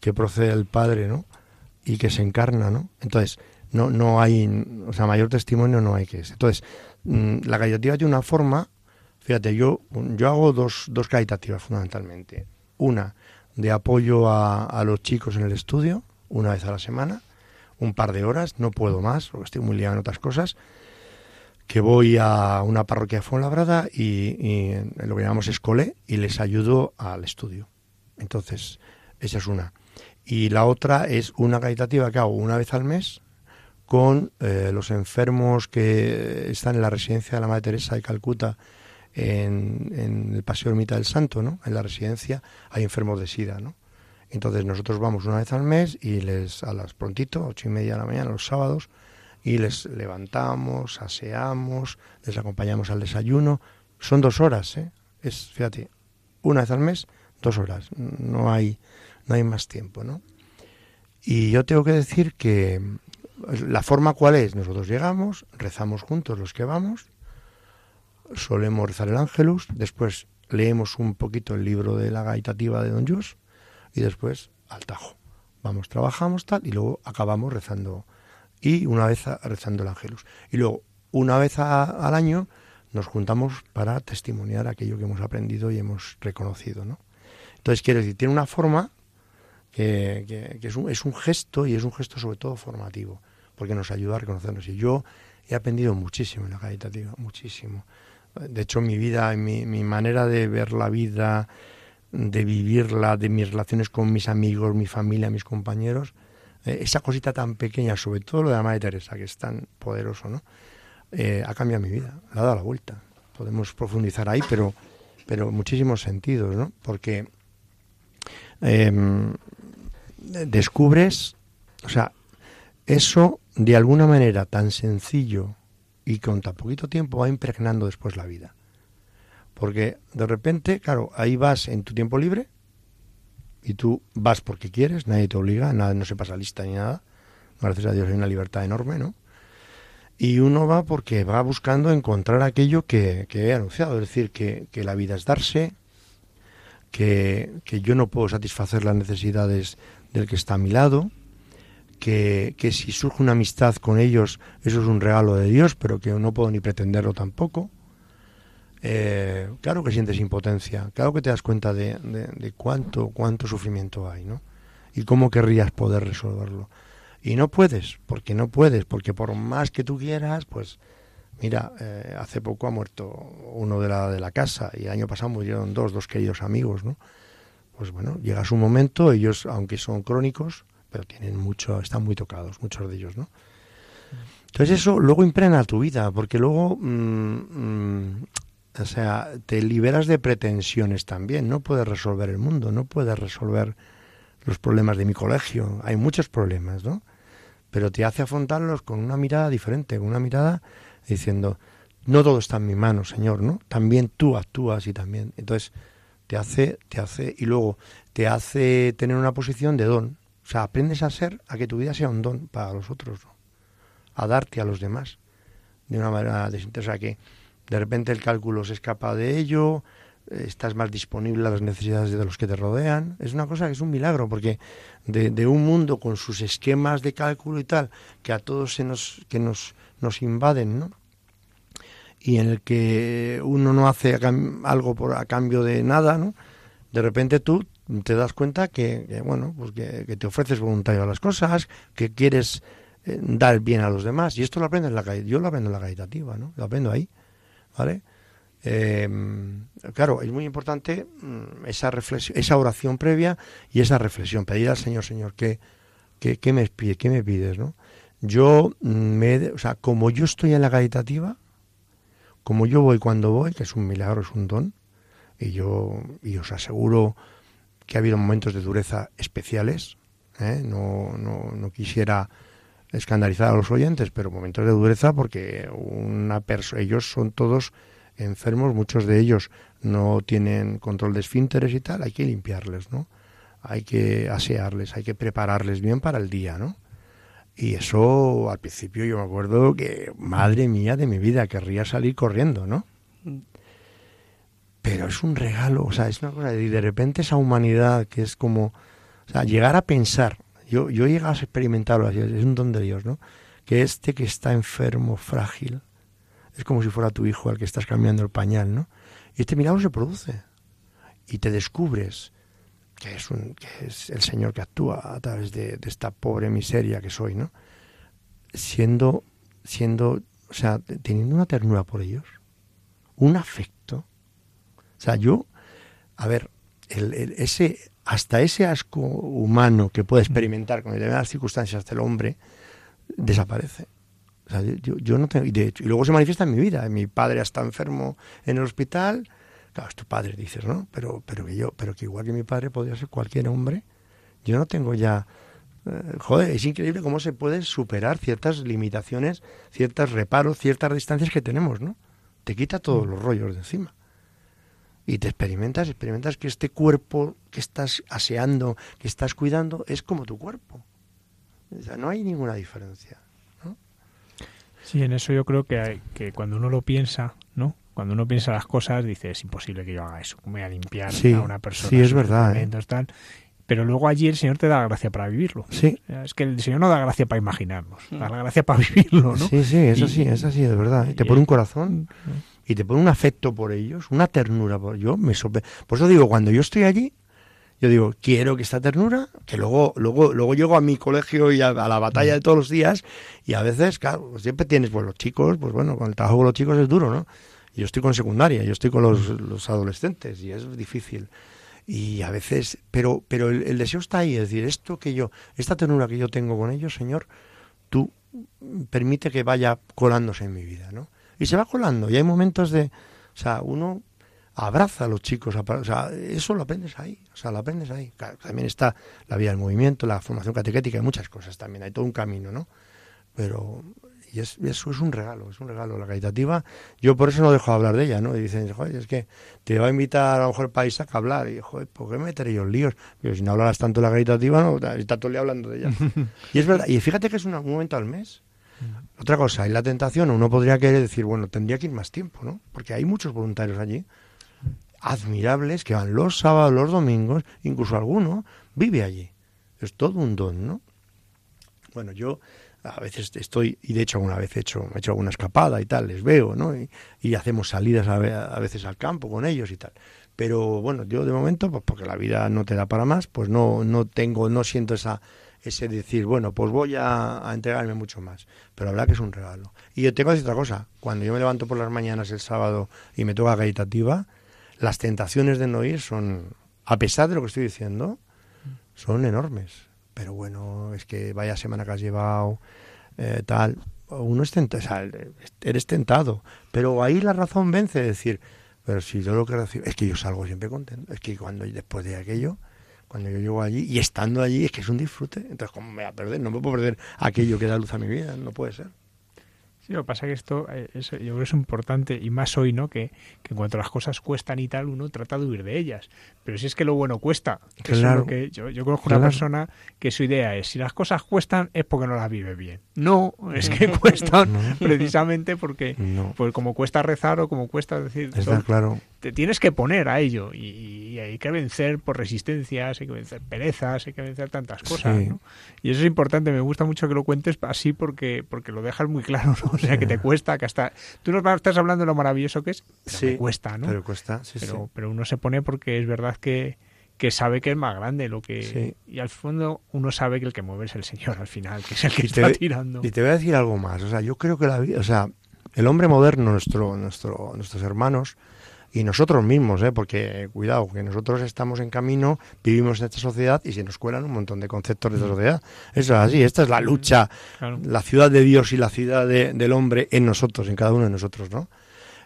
que procede del Padre, ¿no? Y que se encarna, ¿no? Entonces, no, no hay, o sea, mayor testimonio no hay que ese. Entonces, mm, la caritativa tiene una forma, fíjate, yo, yo hago dos, dos caritativas fundamentalmente. Una, de apoyo a, los chicos en el estudio, una vez a la semana, un par de horas, no puedo más, porque estoy muy liado en otras cosas, que voy a una parroquia de Fuenlabrada y, lo que llamamos escolé y les ayudo al estudio. Entonces, esa es una. Y la otra es una caritativa que hago una vez al mes con eh, los enfermos que están en la residencia de la Madre Teresa de Calcuta en, el Paseo Ermita del Santo, ¿no? En la residencia hay enfermos de SIDA, ¿no? Entonces nosotros vamos una vez al mes y les a las prontito, ocho y media de la mañana, los sábados, y les levantamos, aseamos, les acompañamos al desayuno. Son dos horas, ¿eh? Es, fíjate, una vez al mes, dos horas. No hay, no hay más tiempo, ¿no? Y yo tengo que decir que la forma cuál es, nosotros llegamos, rezamos juntos los que vamos, solemos rezar el Ángelus, después leemos un poquito el libro de la gaitativa de Don Jus y después al tajo. Vamos, trabajamos tal y luego acabamos rezando y una vez rezando el Ángelus. Y luego, una vez al año, nos juntamos para testimoniar aquello que hemos aprendido y hemos reconocido, ¿no? Entonces, quiere decir, tiene una forma que, es, un, es un gesto y es un gesto sobre todo formativo, porque nos ayuda a reconocernos. Y yo he aprendido muchísimo en la caritativa, muchísimo. De hecho, mi vida, mi, mi manera de ver la vida, de vivirla, de mis relaciones con mis amigos, mi familia, mis compañeros, eh, esa cosita tan pequeña, sobre todo lo de la Madre Teresa, que es tan poderoso, ¿no? Eh, ha cambiado mi vida, ha dado la vuelta. Podemos profundizar ahí, pero, pero muchísimos sentidos, ¿no? Porque em, descubres, o sea, eso de alguna manera tan sencillo y con tan poquito tiempo va impregnando después la vida. Porque de repente, claro, ahí vas en tu tiempo libre y tú vas porque quieres, nadie te obliga, nada, no se pasa lista ni nada. Gracias a Dios hay una libertad enorme, ¿no? Y uno va porque va buscando encontrar aquello que, he anunciado, es decir, que, la vida es darse, que, que, yo no puedo satisfacer las necesidades del que está a mi lado, que, si surge una amistad con ellos, eso es un regalo de Dios, pero que no puedo ni pretenderlo tampoco. Eh, claro que sientes impotencia, claro que te das cuenta de, de, cuánto, cuánto sufrimiento hay, ¿no? Y cómo querrías poder resolverlo. Y no puedes, porque no puedes, porque por más que tú quieras, pues mira, eh, hace poco ha muerto uno de la, de la casa y el año pasado murieron dos, dos queridos amigos, ¿no? Pues bueno, llega su momento, ellos, aunque son crónicos, pero tienen mucho, están muy tocados, muchos de ellos, ¿no? Entonces eso luego impregna tu vida, porque luego, mm, mm, o sea, te liberas de pretensiones también, no puedes resolver el mundo, no puedes resolver los problemas de mi colegio, hay muchos problemas, ¿no? pero te hace afrontarlos con una mirada diferente, con una mirada diciendo, no todo está en mi mano, Señor, ¿no? También tú actúas y también. Entonces, te hace, te hace, y luego te hace tener una posición de don. O sea, aprendes a ser, a que tu vida sea un don para los otros, ¿no? a darte a los demás de una manera desinteresada, que de repente el cálculo se escapa de ello, estás más disponible a las necesidades de los que te rodean. Es una cosa que es un milagro, porque de, un mundo con sus esquemas de cálculo y tal, que a todos se nos, que nos, nos invaden, ¿no? Y en el que uno no hace algo por, a cambio de nada, ¿no? De repente tú te das cuenta que, bueno, pues que, te ofreces voluntario a las cosas, que quieres eh, dar bien a los demás. Y esto lo aprendo en la yo lo aprendo en la caritativa, ¿no? Lo aprendo ahí, ¿vale? Eh, claro, es muy importante mm, esa reflexión, esa oración previa y esa reflexión. Pedir al Señor, Señor, ¿qué, qué, me, pide, qué me pides? ¿no? Yo, mm, me, o sea, como yo estoy en la caritativa, como yo voy cuando voy, que es un milagro, es un don, y yo y os aseguro que ha habido momentos de dureza especiales, ¿eh? no, no, no quisiera escandalizar a los oyentes, pero momentos de dureza porque una ellos son todos enfermos, muchos de ellos no tienen control de esfínteres y tal, hay que limpiarles, ¿no? Hay que asearles, hay que prepararles bien para el día, ¿no? Y eso al principio yo me acuerdo que, madre mía de mi vida, querría salir corriendo, ¿no? Pero es un regalo, o sea, es una cosa, y de repente esa humanidad que es como, o sea, llegar a pensar, yo, yo he a experimentarlo así, es un don de Dios, ¿no? Que este que está enfermo, frágil, es como si fuera tu hijo al que estás cambiando el pañal, ¿no? Y este milagro se produce y te descubres que es, un, que es el Señor que actúa a través de, esta pobre miseria que soy, ¿no? Siendo, siendo, o sea, teniendo una ternura por ellos, un afecto. O sea, yo, a ver, ese, hasta ese asco humano que puede experimentar con determinadas circunstancias del hombre, desaparece yo, no tengo, y, de y luego se manifiesta en mi vida. Mi padre está enfermo en el hospital. Claro, es tu padre, dices, ¿no? Pero, pero que yo, pero que igual que mi padre podría ser cualquier hombre, yo no tengo ya. Eh, joder, es increíble cómo se pueden superar ciertas limitaciones, ciertos reparos, ciertas distancias que tenemos, ¿no? Te quita todos los rollos de encima. Y te experimentas, experimentas que este cuerpo que estás aseando, que estás cuidando, es como tu cuerpo. O sea, no hay ninguna diferencia. Sí, en eso yo creo que, hay, que cuando uno lo piensa, ¿no? Cuando uno piensa las cosas, dice, es imposible que yo haga eso, me voy a limpiar a una persona. Sí, es verdad. ¿eh? Pero luego allí el Señor te da la gracia para vivirlo. Sí. Es que el Señor no da gracia para imaginarnos, da la gracia para vivirlo, ¿no? Sí, sí, eso sí, es así, de verdad. Y te pone un corazón y te pone un afecto por ellos, una ternura por yo me Por eso digo, cuando yo estoy allí, yo digo, quiero que esta ternura, que luego, luego, luego llego a mi colegio y a, la batalla de todos los días, y a veces, claro, pues siempre tienes, pues los chicos, pues bueno, con el trabajo con los chicos es duro, ¿no? Yo estoy con secundaria, yo estoy con los, los adolescentes, y es difícil. Y a veces, pero, pero el, el, deseo está ahí, es decir, esto que yo, esta ternura que yo tengo con ellos, Señor, tú permite que vaya colándose en mi vida, ¿no? Y se va colando, y hay momentos de, o sea, uno abraza a los chicos, o sea, eso lo aprendes ahí, o sea, lo aprendes ahí. también está la vida del movimiento, la formación catequética, hay muchas cosas también, hay todo un camino, ¿no? Pero y es, eso es un regalo, es un regalo. La caritativa, yo por eso no dejo de hablar de ella, ¿no? Y dicen, joder, es que te va a invitar a lo mejor para Isaac a hablar. Y, joder, ¿por qué me meteré yo en líos? Pero si no hablas tanto de la caritativa, no, está todo el día hablando de ella. y es verdad, y fíjate que es un momento al mes. Otra cosa, hay la tentación, uno podría querer decir, bueno, tendría que ir más tiempo, ¿no? Porque hay muchos voluntarios allí, admirables, que van los sábados, los domingos, incluso alguno vive allí. Es todo un don, ¿no? Bueno, yo a veces estoy, y de hecho alguna vez he hecho, he hecho alguna escapada y tal, les veo, ¿no? Y, hacemos salidas a, veces al campo con ellos y tal. Pero bueno, yo de momento, pues porque la vida no te da para más, pues no, no tengo, no siento esa, ese decir, bueno, pues voy a, entregarme mucho más. Pero la verdad que es un regalo. Y yo tengo que decir otra cosa, cuando yo me levanto por las mañanas el sábado y me toca caritativa, las tentaciones de no ir son, a pesar de lo que estoy diciendo, son enormes pero bueno, es que vaya semana que has llevado, eh, tal, uno es tentado, eres tentado, pero ahí la razón vence, es decir, pero si yo lo que recibo, es que yo salgo siempre contento, es que cuando después de aquello, cuando yo llego allí y estando allí, es que es un disfrute, entonces ¿cómo me voy a perder? No me puedo perder aquello que da luz a mi vida, no puede ser. Sí, lo que pasa es que esto eh, yo creo que es importante, y más hoy, ¿no? Que, que, en cuanto las cosas cuestan y tal, uno trata de huir de ellas. Pero si es que lo bueno cuesta. claro. que yo, yo, conozco una persona que su idea es, si las cosas cuestan es porque no las vive bien. No, es que cuestan precisamente porque, pues como cuesta rezar o como cuesta decir... Está claro te tienes que poner a ello y, hay que vencer por resistencias, hay que vencer perezas, hay que vencer tantas cosas. Y eso es importante, me gusta mucho que lo cuentes así porque porque lo dejas muy claro, ¿no? O sea, que te cuesta, que hasta... Tú nos estás hablando de lo maravilloso que es, pero cuesta, ¿no? Pero cuesta, sí, pero, pero uno se pone porque es verdad que, que sabe que es más grande lo que y al fondo uno sabe que el que mueve es el Señor al final, que es el que está tirando. Y te voy a decir algo más, o sea, yo creo que la vida, o sea, el hombre moderno, nuestro, nuestro, nuestros hermanos, y nosotros mismos, ¿eh? porque cuidado, que nosotros estamos en camino, vivimos en esta sociedad y se nos cuelan un montón de conceptos de esta mm. sociedad. Eso es así, esta es la mm, lucha, la ciudad de Dios y la ciudad del hombre en nosotros, en cada uno de nosotros, ¿no?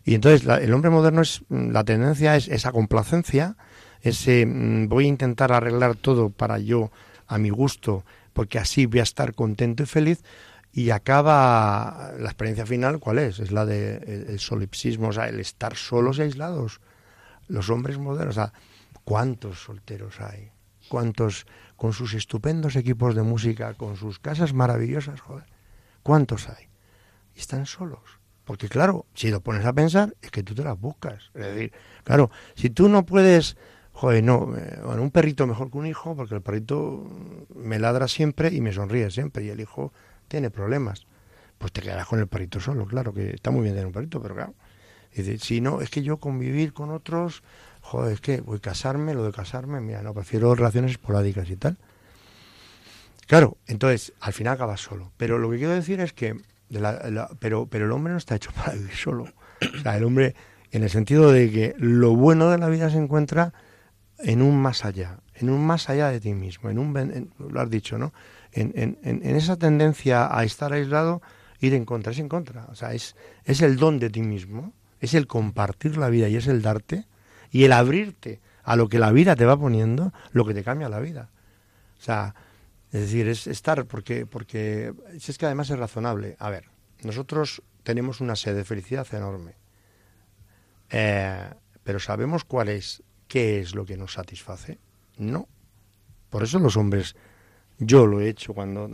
Y entonces el hombre moderno es, mm, la tendencia es esa complacencia, ese voy a intentar arreglar todo para yo, a mi gusto, porque así voy a estar contento y feliz, y acaba la experiencia final, ¿cuál es? Es la de solipsismo, o sea, el estar solos y aislados. Los hombres modernos, o sea, ¿cuántos solteros hay? ¿Cuántos con sus estupendos equipos de música, con sus casas maravillosas, joder? ¿Cuántos hay? Y están solos. Porque claro, si lo pones a pensar, es que tú te las buscas. Es decir, claro, si tú no puedes, joder, no, eh, bueno, un perrito mejor que un hijo, porque el perrito me ladra siempre y me sonríe siempre, y el hijo tiene problemas. Pues te quedarás con el perrito solo, claro, que está muy bien tener un perrito, pero claro. Dice, si no, es que yo convivir con otros, joder, es que voy a casarme, lo de casarme, mira, no, prefiero relaciones esporádicas y tal. Claro, entonces, al final acabas solo. Pero lo que quiero decir es que, pero, pero el hombre no está hecho para vivir solo. O sea, el hombre, en el sentido de que lo bueno de la vida se encuentra en un más allá, en un más allá de ti mismo, en un, lo has dicho, ¿no? En, en, esa tendencia a estar aislado, ir en contra, es en contra. O sea, es, es el don de ti mismo, es el compartir la vida y es el darte y el abrirte a lo que la vida te va poniendo, lo que te cambia la vida. O sea, es decir, es estar, porque, porque es que además es razonable. A ver, nosotros tenemos una sed de felicidad enorme, eh, pero ¿sabemos cuál es, qué es lo que nos satisface? No. Por eso los hombres yo lo he hecho cuando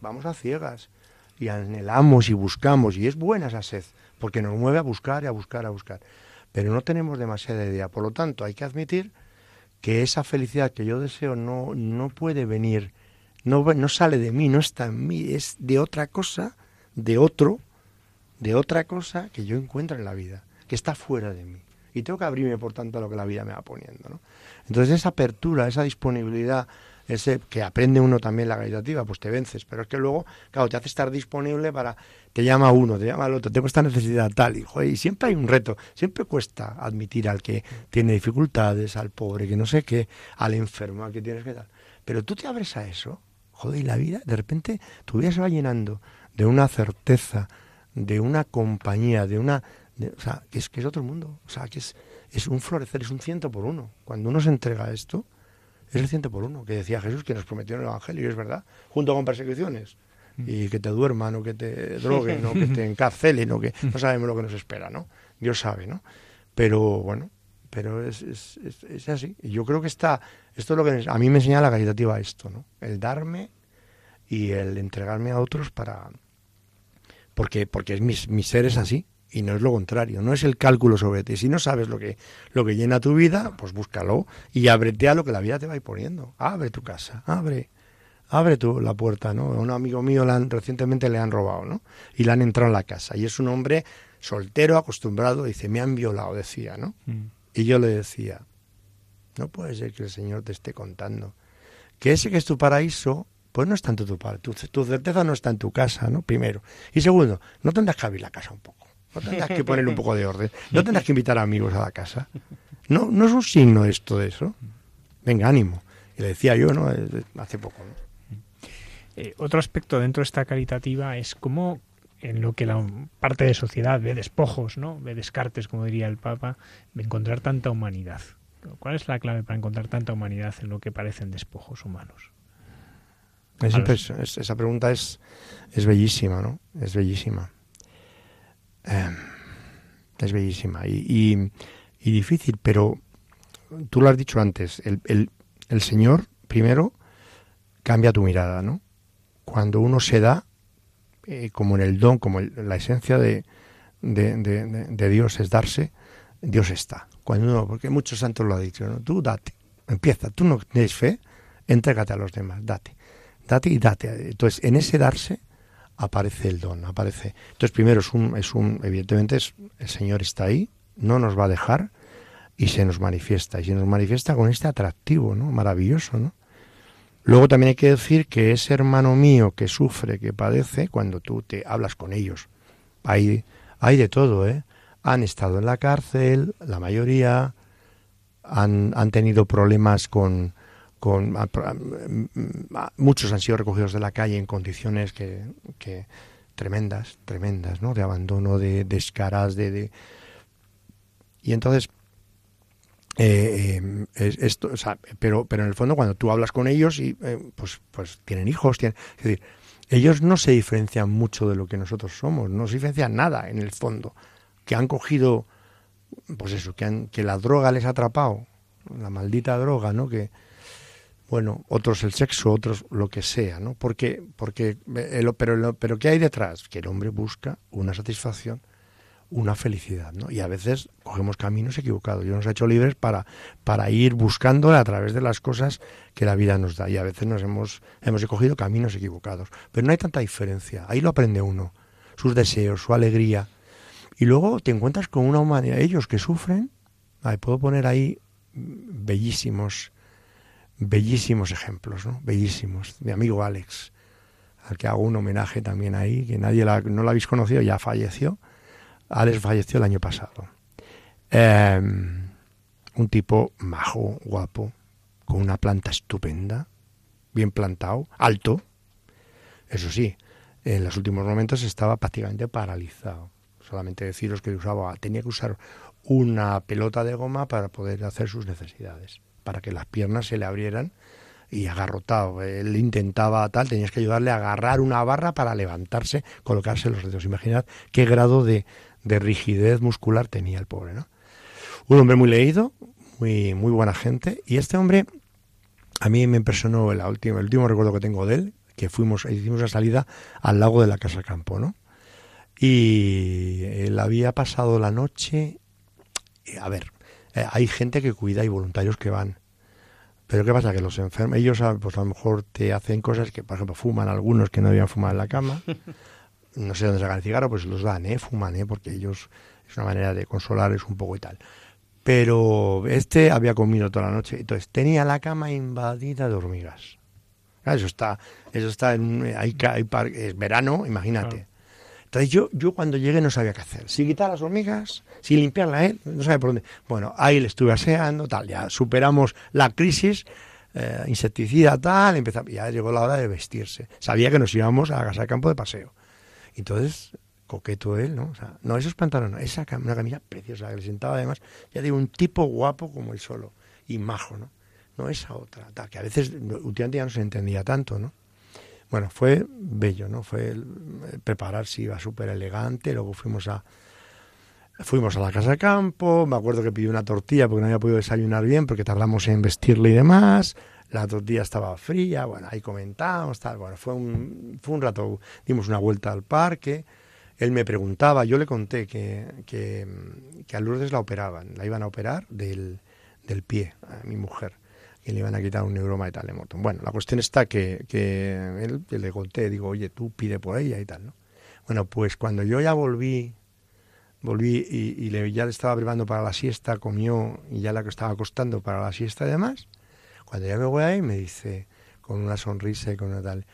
vamos a ciegas y anhelamos y buscamos y es buena esa sed porque nos mueve a buscar y a buscar, a buscar. Pero no tenemos demasiada idea. Por lo tanto, hay que admitir que esa felicidad que yo deseo no, no puede venir, no, no sale de mí, no está en mí, es de otra cosa, de otro, de otra cosa que yo encuentro en la vida, que está fuera de mí. Y tengo que abrirme, por tanto, a lo que la vida me va poniendo. ¿no? Entonces, esa apertura, esa disponibilidad, ese que aprende uno también la caritativa, pues te vences. Pero es que luego, claro, te hace estar disponible para. Te llama uno, te llama al otro, tengo esta necesidad tal. Y, y siempre hay un reto. Siempre cuesta admitir al que tiene dificultades, al pobre, que no sé qué, al enfermo, al que tienes que dar. Pero tú te abres a eso, joder, y la vida, de repente, tu vida se va llenando de una certeza, de una compañía, de una o sea, que es, que es otro mundo, o sea, que es, es un florecer, es un ciento por uno. Cuando uno se entrega a esto, es el ciento por uno, que decía Jesús que nos prometió en el Evangelio, y es verdad, junto con persecuciones, mm. y que te duerman, o que te droguen, o que te encarcelen, o que no sabemos lo que nos espera, ¿no? Dios sabe, ¿no? Pero bueno, pero es, es, es, así. Y yo creo que está, esto es lo que a mí me enseña la caritativa esto, ¿no? El darme y el entregarme a otros para... Porque, porque es mi, mi ser es así, y no es lo contrario, no es el cálculo sobre ti. Si no sabes lo que, lo que llena tu vida, pues búscalo y ábrete a lo que la vida te va a ir poniendo. Abre tu casa, abre, abre tu, la puerta, ¿no? A un amigo mío recientemente le han robado, ¿no? Y le han entrado en la casa. Y es un hombre soltero, acostumbrado, dice, me han violado, decía, ¿no? Mm. Y yo le decía, no puede ser que el Señor te esté contando que ese que es tu paraíso, pues no está en tu, tu, tu certeza no está en tu casa, ¿no? Primero. Y segundo, no tendrás que abrir la casa un poco. No tendrás que ponerle un poco de orden. No tendrás que invitar a amigos a la casa. No, no es un signo esto de eso. Venga, ánimo. Y le decía yo, ¿no? Hace poco. Eh, otro aspecto dentro de esta caritativa es cómo en lo que la parte de sociedad ve despojos, ¿no? Ve descartes, como diría el Papa, de encontrar tanta humanidad. ¿Cuál es la clave para encontrar tanta humanidad en lo que parecen despojos humanos? esa pregunta es, es bellísima, ¿no? Es bellísima. Em, es bellísima y, y, difícil, pero tú lo has dicho antes, el, el, el, Señor primero cambia tu mirada, ¿no? Cuando uno se da, eh, como en el don, como la esencia de, de, de, Dios es darse, Dios está. Cuando uno, porque muchos santos lo han dicho, ¿no? tú date, empieza, tú no tienes fe, entrégate a los demás, date, date y date. Entonces, en ese darse, aparece el don, aparece. Entonces, primero es un, es un, evidentemente es, el Señor está ahí, no nos va a dejar y se nos manifiesta, y se nos manifiesta con este atractivo, ¿no? Maravilloso, ¿no? Luego también hay que decir que ese hermano mío que sufre, que padece, cuando tú te hablas con ellos, hay, hay de todo, ¿eh? Han estado en la cárcel, la mayoría, han, han tenido problemas con, con muchos han sido recogidos de la calle en condiciones que, tremendas, tremendas, ¿no? De abandono, de descaras, de, de... y entonces eh, eh, esto, o sea, pero, pero en el fondo cuando tú hablas con ellos y eh, pues, pues tienen hijos, tienen, es decir, ellos no se diferencian mucho de lo que nosotros somos, no se diferencian nada en el fondo, que han cogido, pues eso, que, han, que la droga les ha atrapado, la maldita droga, ¿no? Que, bueno, otros el sexo, otros lo que sea, ¿no? Porque, porque el, pero, pero ¿qué hay detrás? Que el hombre busca una satisfacción, una felicidad, ¿no? Y a veces cogemos caminos equivocados. Dios nos ha hecho libres para, para ir buscando a través de las cosas que la vida nos da. Y a veces nos hemos, hemos escogido caminos equivocados. Pero no hay tanta diferencia. Ahí lo aprende uno. Sus deseos, su alegría. Y luego te encuentras con una humanidad. Ellos que sufren, puedo poner ahí bellísimos bellísimos ejemplos, ¿no? Bellísimos. Mi amigo Alex, al que hago un homenaje también ahí, que nadie no lo habéis conocido, ya falleció. Alex falleció el año pasado. Em, un tipo majo, guapo, con una planta estupenda, bien plantado, alto. Eso sí, en los últimos momentos estaba prácticamente paralizado. Solamente deciros que usaba, tenía que usar una pelota de goma para poder hacer sus necesidades para que las piernas se le abrieran y agarrotado. Él intentaba tal, tenías que ayudarle a agarrar una barra para levantarse, colocarse los dedos. Imaginad qué grado de, rigidez muscular tenía el pobre, ¿no? Un hombre muy leído, muy, muy buena gente. Y este hombre, a mí me impresionó el último, el último recuerdo que tengo de él, que fuimos, hicimos la salida al lago de la Casa Campo, ¿no? Y él había pasado la noche, a ver, eh, hay gente que cuida y voluntarios que van. Pero ¿qué pasa? Que los enfermos, ellos ah, pues a lo mejor te hacen cosas que, por ejemplo, fuman algunos que no debían fumar en la cama. no sé dónde sacan el cigarro, pues los dan, ¿eh? Fuman, ¿eh? Porque ellos, es una manera de consolarles un poco y tal. Pero este había comido toda la noche, entonces tenía la cama invadida de hormigas. Eso está, eso está en, hay, hay es verano, imagínate. Entonces yo, yo cuando llegué no sabía qué hacer. Si quitar las hormigas, si limpiarla él, no sabía por dónde. Bueno, ahí le estuve aseando, tal, ya superamos la crisis, eh, insecticida, tal, empezó, ya llegó la hora de vestirse. Sabía que nos íbamos a la casa de campo de paseo. Entonces, coqueto él, ¿no? O sea, no, esos pantalones, esa una camisa preciosa que le sentaba además, ya digo, un tipo guapo como él solo y majo, ¿no? No esa otra, tal, que a veces últimamente ya no se entendía tanto, ¿no? Bueno, fue bello, ¿no? Fue el, prepararse, iba súper elegante, luego fuimos a fuimos a la casa de campo, me acuerdo que pidió una tortilla porque no había podido desayunar bien porque tardamos en vestirle y demás, la tortilla estaba fría, bueno, ahí comentábamos, tal, bueno, fue un, fue un rato, dimos una vuelta al parque, él me preguntaba, yo le conté que, que, que a Lourdes la operaban, la iban a operar del, del pie, a mi mujer y le iban a quitar un neuroma y tal de Morton. Bueno, la cuestión está que, que él, le conté, digo, oye, tú pide por ella y tal, ¿no? Bueno, pues cuando yo ya volví, volví y, le, ya le estaba preparando para la siesta, comió y ya la que estaba acostando para la siesta y demás, cuando ya me voy ahí me dice, con una sonrisa y con una tal,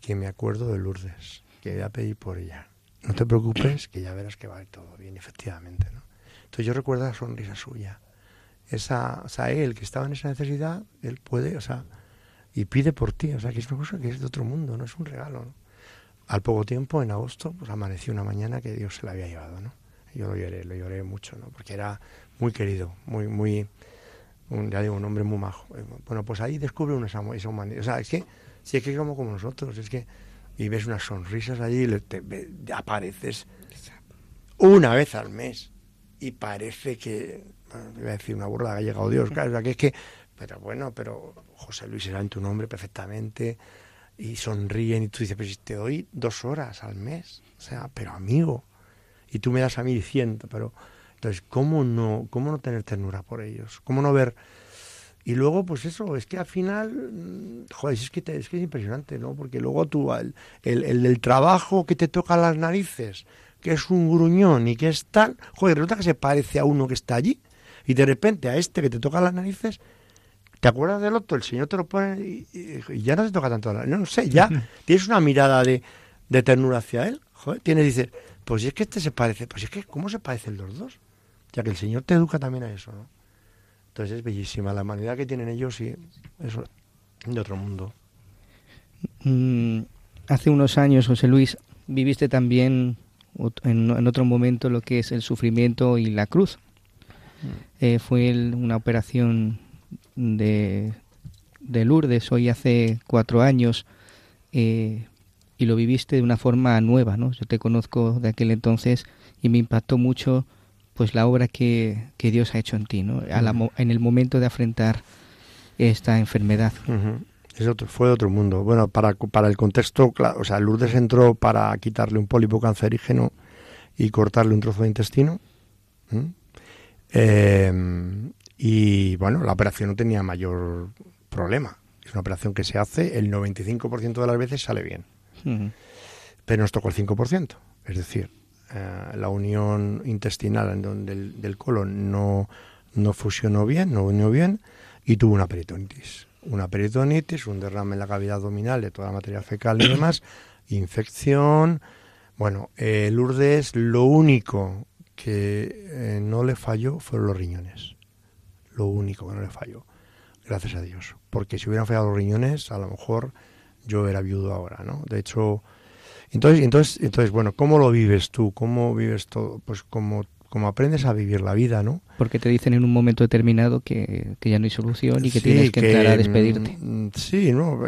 que me acuerdo de Lourdes, que voy a pedir por ella. No te preocupes, que ya verás que va a ir todo bien, efectivamente, ¿no? Entonces yo recuerdo la sonrisa suya esa, o sea, él que estaba en esa necesidad, él puede, o sea, y pide por ti, o sea, que es una cosa que es de otro mundo, no es un regalo, ¿no? Al poco tiempo, en agosto, pues amaneció una mañana que Dios se la había llevado, ¿no? Yo lo lloré, lo lloré mucho, ¿no? Porque era muy querido, muy, muy, un, ya digo, un hombre muy majo. Eh, bueno, pues ahí descubre una esa, esa humanidad. O sea, es que, si es que como, como nosotros, es que, y ves unas sonrisas allí, y te, apareces una vez al mes y parece que iba a decir una burla, ha llegado Dios, claro, que es que, pero bueno, pero José Luis era en tu nombre perfectamente y sonríen y tú dices, pues te doy dos horas al mes, o sea, pero amigo, y tú me das a mí diciendo, pero entonces, ¿cómo no, cómo no tener ternura por ellos? ¿Cómo no ver? Y luego, pues eso, es que al final, mm, joder, es que, es, que es impresionante, ¿no? Porque luego tú, el, el, el, trabajo que te toca las narices, que es un gruñón y que es tal, joder, resulta que se parece a uno que está allí y de repente a este que te toca las narices, ¿te acuerdas del otro? El Señor te lo pone y, ya no te toca tanto. No, no sé, ya tienes una mirada de, de ternura hacia él. Joder, tienes, dices, pues es que este se parece, pues es que, ¿cómo se parecen los dos? Ya que el Señor te educa también a eso, ¿no? Entonces es bellísima la humanidad que tienen ellos y eso de otro mundo. Mm, hace unos años, José Luis, viviste también en, en, otro momento lo que es el sufrimiento y la cruz. Eh, fue una operación de, de, Lourdes hoy hace cuatro años eh, y lo viviste de una forma nueva, ¿no? Yo te conozco de aquel entonces y me impactó mucho pues la obra que, que Dios ha hecho en ti, ¿no? en el momento de afrontar esta enfermedad. Es otro, fue de otro mundo. Bueno, para, para el contexto, o sea, Lourdes entró para quitarle un pólipo cancerígeno y cortarle un trozo de intestino. Eh, y bueno, la operación no tenía mayor problema. Es una operación que se hace, el 95% de las veces sale bien. Pero nos tocó el 5%. Es decir, eh, la unión intestinal en donde el, del colon no, no fusionó bien, no unió bien y tuvo una peritonitis. Una peritonitis, un derrame en la cavidad abdominal de toda la materia fecal y demás, infección. Bueno, eh, Lourdes lo único que eh, no le falló fueron los riñones. Lo único que no le falló. Gracias a Dios. Porque si hubieran fallado los riñones, a lo mejor yo era viudo ahora, ¿no? De hecho, entonces, entonces, entonces, bueno, ¿cómo lo vives tú? ¿Cómo vives todo? Pues como, como aprendes a vivir la vida, ¿no? Porque te dicen en un momento determinado que, ya no hay solución y que tienes que, entrar a despedirte. Sí, ¿no?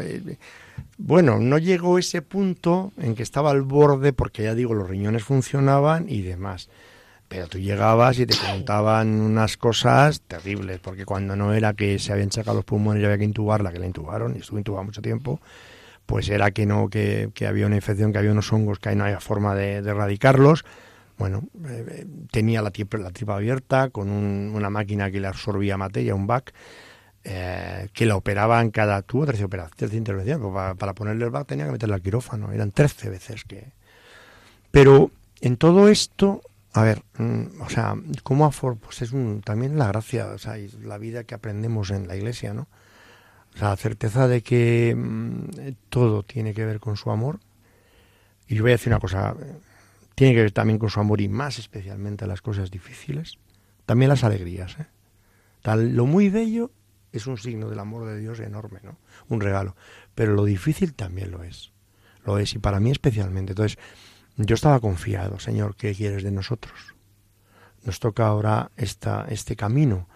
Bueno, no llegó ese punto en que estaba al borde, porque ya digo, los riñones funcionaban y demás. Pero tú llegabas y te contaban unas cosas terribles, porque cuando no era que se habían sacado los pulmones y había que intubarla, que la intubaron, y estuvo intubada mucho tiempo, pues era que no, que, había una infección, que había unos hongos, que ahí no había forma de, erradicarlos. Bueno, eh, eh, tenía la tripa, la abierta con una máquina que le absorbía materia, un BAC, eh, que la operaban cada, tuvo 13 operaciones, 13 intervenciones, pues para, para ponerle el BAC tenía que meterle al quirófano, eran 13 veces que, Pero en todo esto, a ver, mm, o sea, ¿cómo afor pues es también la gracia, o sea, la vida que aprendemos en la iglesia, ¿no? O sea, la certeza de que mm, todo tiene que ver con su amor. Y yo voy a decir una cosa, tiene que ver también con su amor y más especialmente las cosas difíciles, también las alegrías. ¿eh? Tal, lo muy bello es un signo del amor de Dios enorme, ¿no? Un regalo. Pero lo difícil también lo es. Lo es y para mí especialmente. Entonces, yo estaba confiado, Señor, ¿qué quieres de nosotros? Nos toca ahora esta, este camino.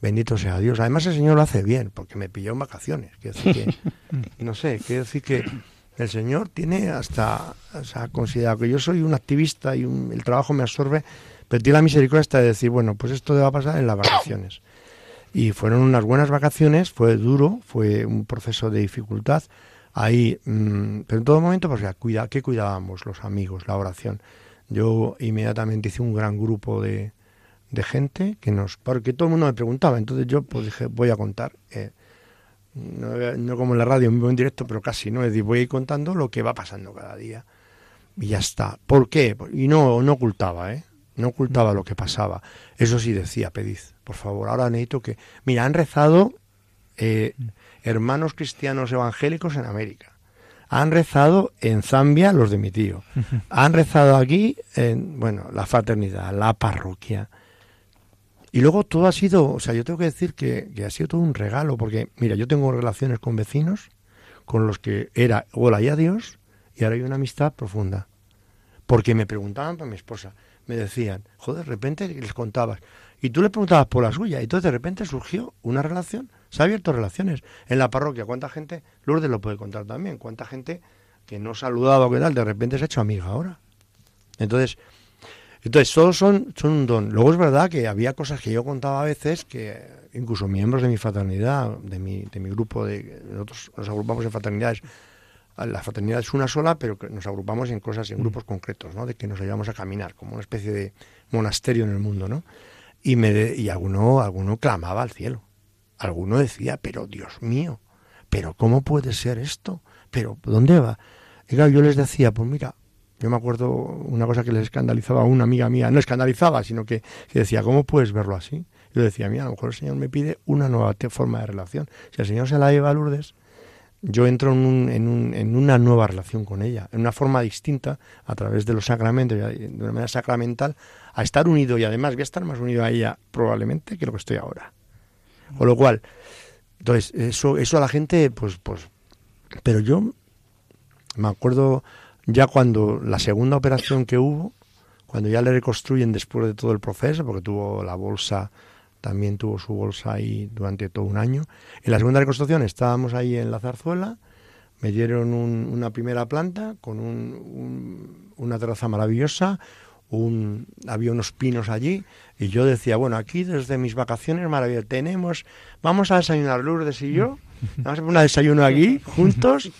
Bendito sea Dios. Además, el Señor lo hace bien, porque me pilló en vacaciones. Quiero decir que, no sé, quiero decir que el Señor tiene hasta, o sea, considerado que yo soy un activista y el trabajo me absorbe, pero tiene la misericordia hasta de decir, bueno, pues esto va a pasar en las vacaciones. Y fueron unas buenas vacaciones, fue duro, fue un proceso de dificultad, ahí, mm, pero en todo momento, pues ya, cuida, ¿qué cuidábamos los amigos? La oración. Yo inmediatamente hice un gran grupo de, de gente que nos, porque todo el mundo me preguntaba, entonces yo pues dije, voy a contar. Eh, no, como en la radio, en en directo, pero casi, ¿no? Es decir, voy a ir contando lo que va pasando cada día. Y ya está. ¿Por qué? Y no, no ocultaba, ¿eh? No ocultaba lo que pasaba. Eso sí decía, pedid, por favor. Ahora necesito que... Mira, han rezado eh, hermanos cristianos evangélicos en América. Han rezado en Zambia los de mi tío. Han rezado aquí en, bueno, la fraternidad, la parroquia. Y luego todo ha sido, o sea, yo tengo que decir que, ha sido todo un regalo, porque, mira, yo tengo relaciones con vecinos con los que era hola y adiós, y ahora hay una amistad profunda. Porque me preguntaban para mi esposa, me decían, joder, de repente les contabas, y tú le preguntabas por la suya, y entonces de repente surgió una relación, se ha abierto relaciones. En la parroquia, ¿cuánta gente? Lourdes lo puede contar también, ¿cuánta gente que no saludaba o qué tal, de repente se ha hecho amiga ahora? Entonces, entonces, todos son, son un don. Luego es verdad que había cosas que yo contaba a veces que incluso miembros de mi fraternidad, de mi, de mi grupo, de nosotros nos agrupamos en fraternidades. La fraternidad es una sola, pero que nos agrupamos en cosas, en mm. grupos concretos, ¿no? De que nos ayudamos a caminar, como una especie de monasterio en el mundo, ¿no? Y, me y alguno, alguno clamaba al cielo. Alguno decía, pero Dios mío, pero ¿cómo puede ser esto? Pero ¿dónde va? Y yo les decía, pues mira, yo me acuerdo una cosa que les escandalizaba a una amiga mía, no escandalizaba, sino que, decía, ¿cómo puedes verlo así? Yo decía, mira, a lo mejor el Señor me pide una nueva forma de relación. Si el Señor se la lleva a Lourdes, yo entro en, en, en, una nueva relación con ella, en una forma distinta, a través de los sacramentos, de una manera sacramental, a estar unido y además voy a estar más unido a ella probablemente que lo que estoy ahora. Con lo cual, entonces, eso, eso a la gente, pues, pues, pero yo me acuerdo ya cuando la segunda operación que hubo, cuando ya le reconstruyen después de todo el proceso, porque tuvo la bolsa, también tuvo su bolsa ahí durante todo un año. En la segunda reconstrucción estábamos ahí en la zarzuela, me dieron una primera planta con una terraza maravillosa, un, había unos pinos allí y yo decía, bueno, aquí desde mis vacaciones maravilloso, tenemos, vamos a desayunar Lourdes y yo, vamos a poner un desayuno aquí juntos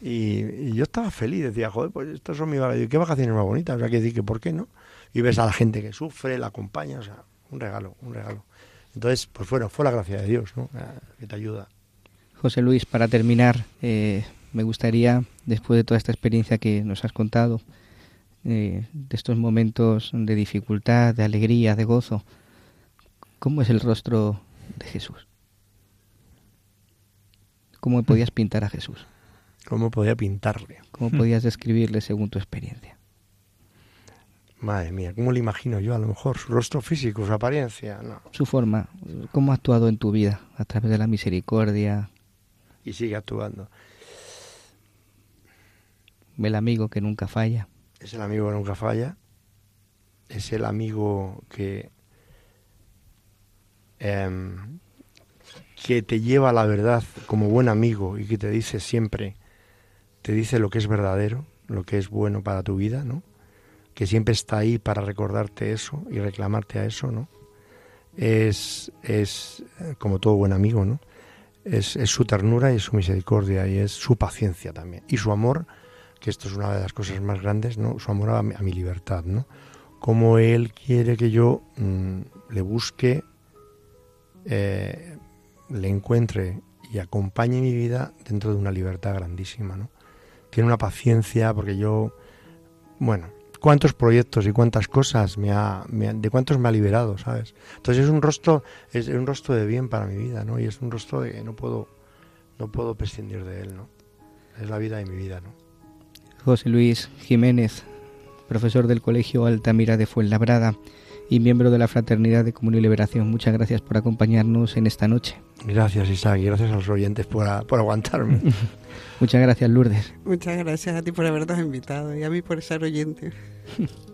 y, yo estaba feliz, decía, joder, pues estos son mis vacaciones, qué vacaciones más bonitas, o sea, que decir que por qué no. Y ves a la gente que sufre, la acompaña, o sea, un regalo, un regalo. Entonces, pues bueno, fue la gracia de Dios, ¿no? Que te ayuda. José Luis, para terminar, eh, me gustaría, después de toda esta experiencia que nos has contado, eh, de estos momentos de dificultad, de alegría, de gozo, ¿cómo es el rostro de Jesús? ¿Cómo podías pintar a Jesús? ¿Cómo podía pintarle? ¿Cómo podías describirle según tu experiencia? Madre mía, ¿cómo le imagino yo? A lo mejor su rostro físico, su apariencia. No. Su forma, ¿cómo ha actuado en tu vida a través de la misericordia? Y sigue actuando. El amigo que nunca falla. Es el amigo que nunca falla. Es el amigo que em, que te lleva a la verdad como buen amigo y que te dice siempre te dice lo que es verdadero, lo que es bueno para tu vida, ¿no? Que siempre está ahí para recordarte eso y reclamarte a eso, ¿no? Es, es como todo buen amigo, ¿no? Es, es su ternura y su misericordia y es su paciencia también. Y su amor, que esto es una de las cosas más grandes. Su amor a mi, libertad, ¿no? Como Él quiere que yo mm, le busque, eh, le encuentre y acompañe mi vida dentro de una libertad grandísima, ¿no? tiene una paciencia, porque yo bueno, cuántos proyectos y cuántas cosas me ha, de cuántos me ha liberado, ¿sabes? Entonces es un rostro, es un rostro de bien para mi vida, ¿no? Y es un rostro de que no puedo, no puedo prescindir de él, ¿no? Es la vida de mi vida, ¿no? José Luis Jiménez, profesor del Colegio Altamira de Fuenlabrada y miembro de la Fraternidad de Comunión y Liberación. Muchas gracias por acompañarnos en esta noche. Gracias, Isaac, y gracias a los oyentes por, por aguantarme. Muchas gracias, Lourdes. Muchas gracias a ti por habernos invitado y a mí por ser oyente.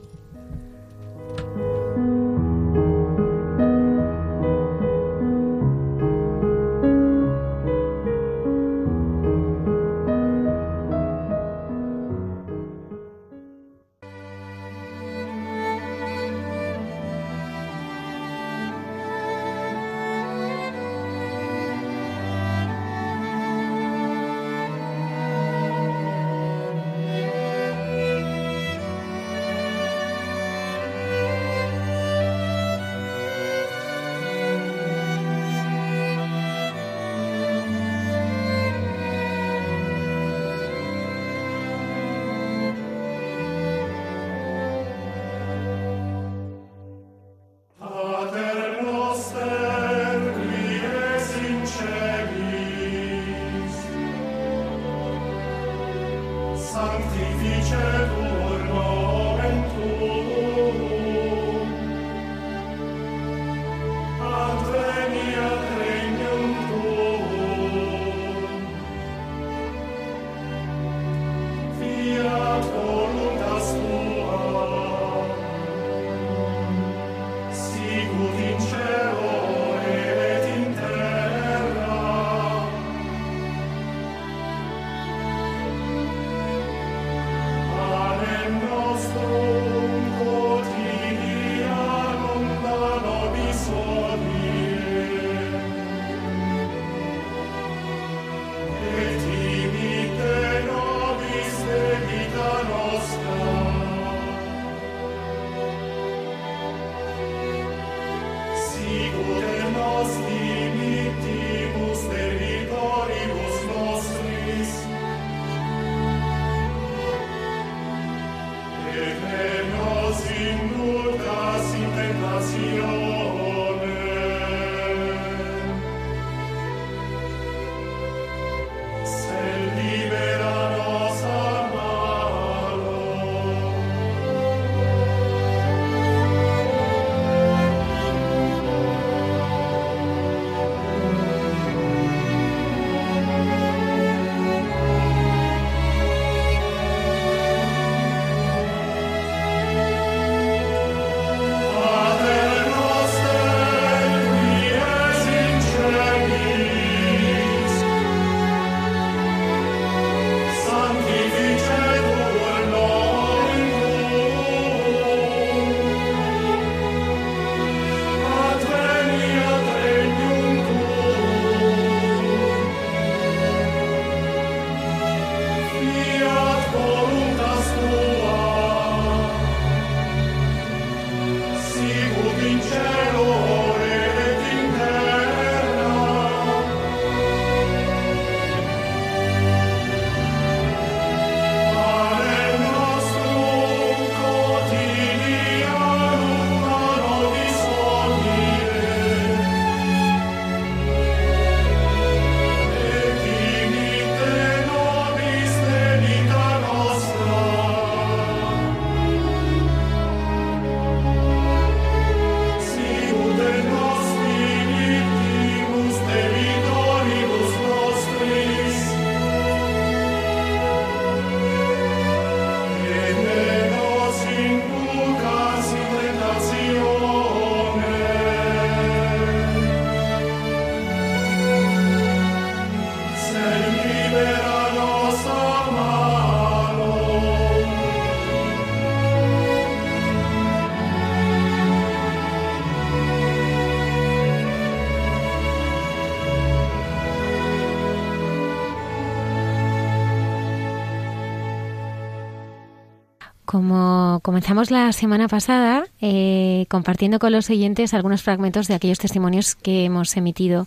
comenzamos la semana pasada, eh, compartiendo con los oyentes algunos fragmentos de aquellos testimonios que hemos emitido